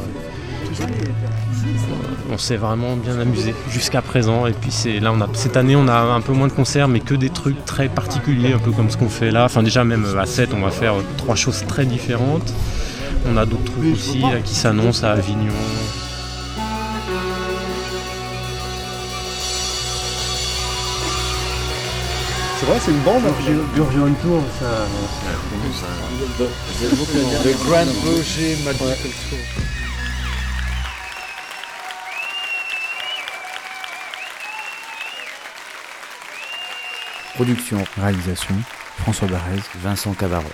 S16: Euh, On s'est vraiment bien amusé jusqu'à présent. Et puis c'est là, on a, cette année, on a un peu moins de concerts, mais que des trucs très particuliers, un peu comme ce qu'on fait là. Enfin, déjà, même à 7, on va faire trois choses très différentes. On a d'autres trucs aussi là, qui s'annoncent à Avignon.
S34: C'est vrai, c'est une bande
S16: Burgion Tour, ça.
S36: Le Grand Bourget Magical Tour.
S13: Production, réalisation, François Barrez,
S21: Vincent Cavarot.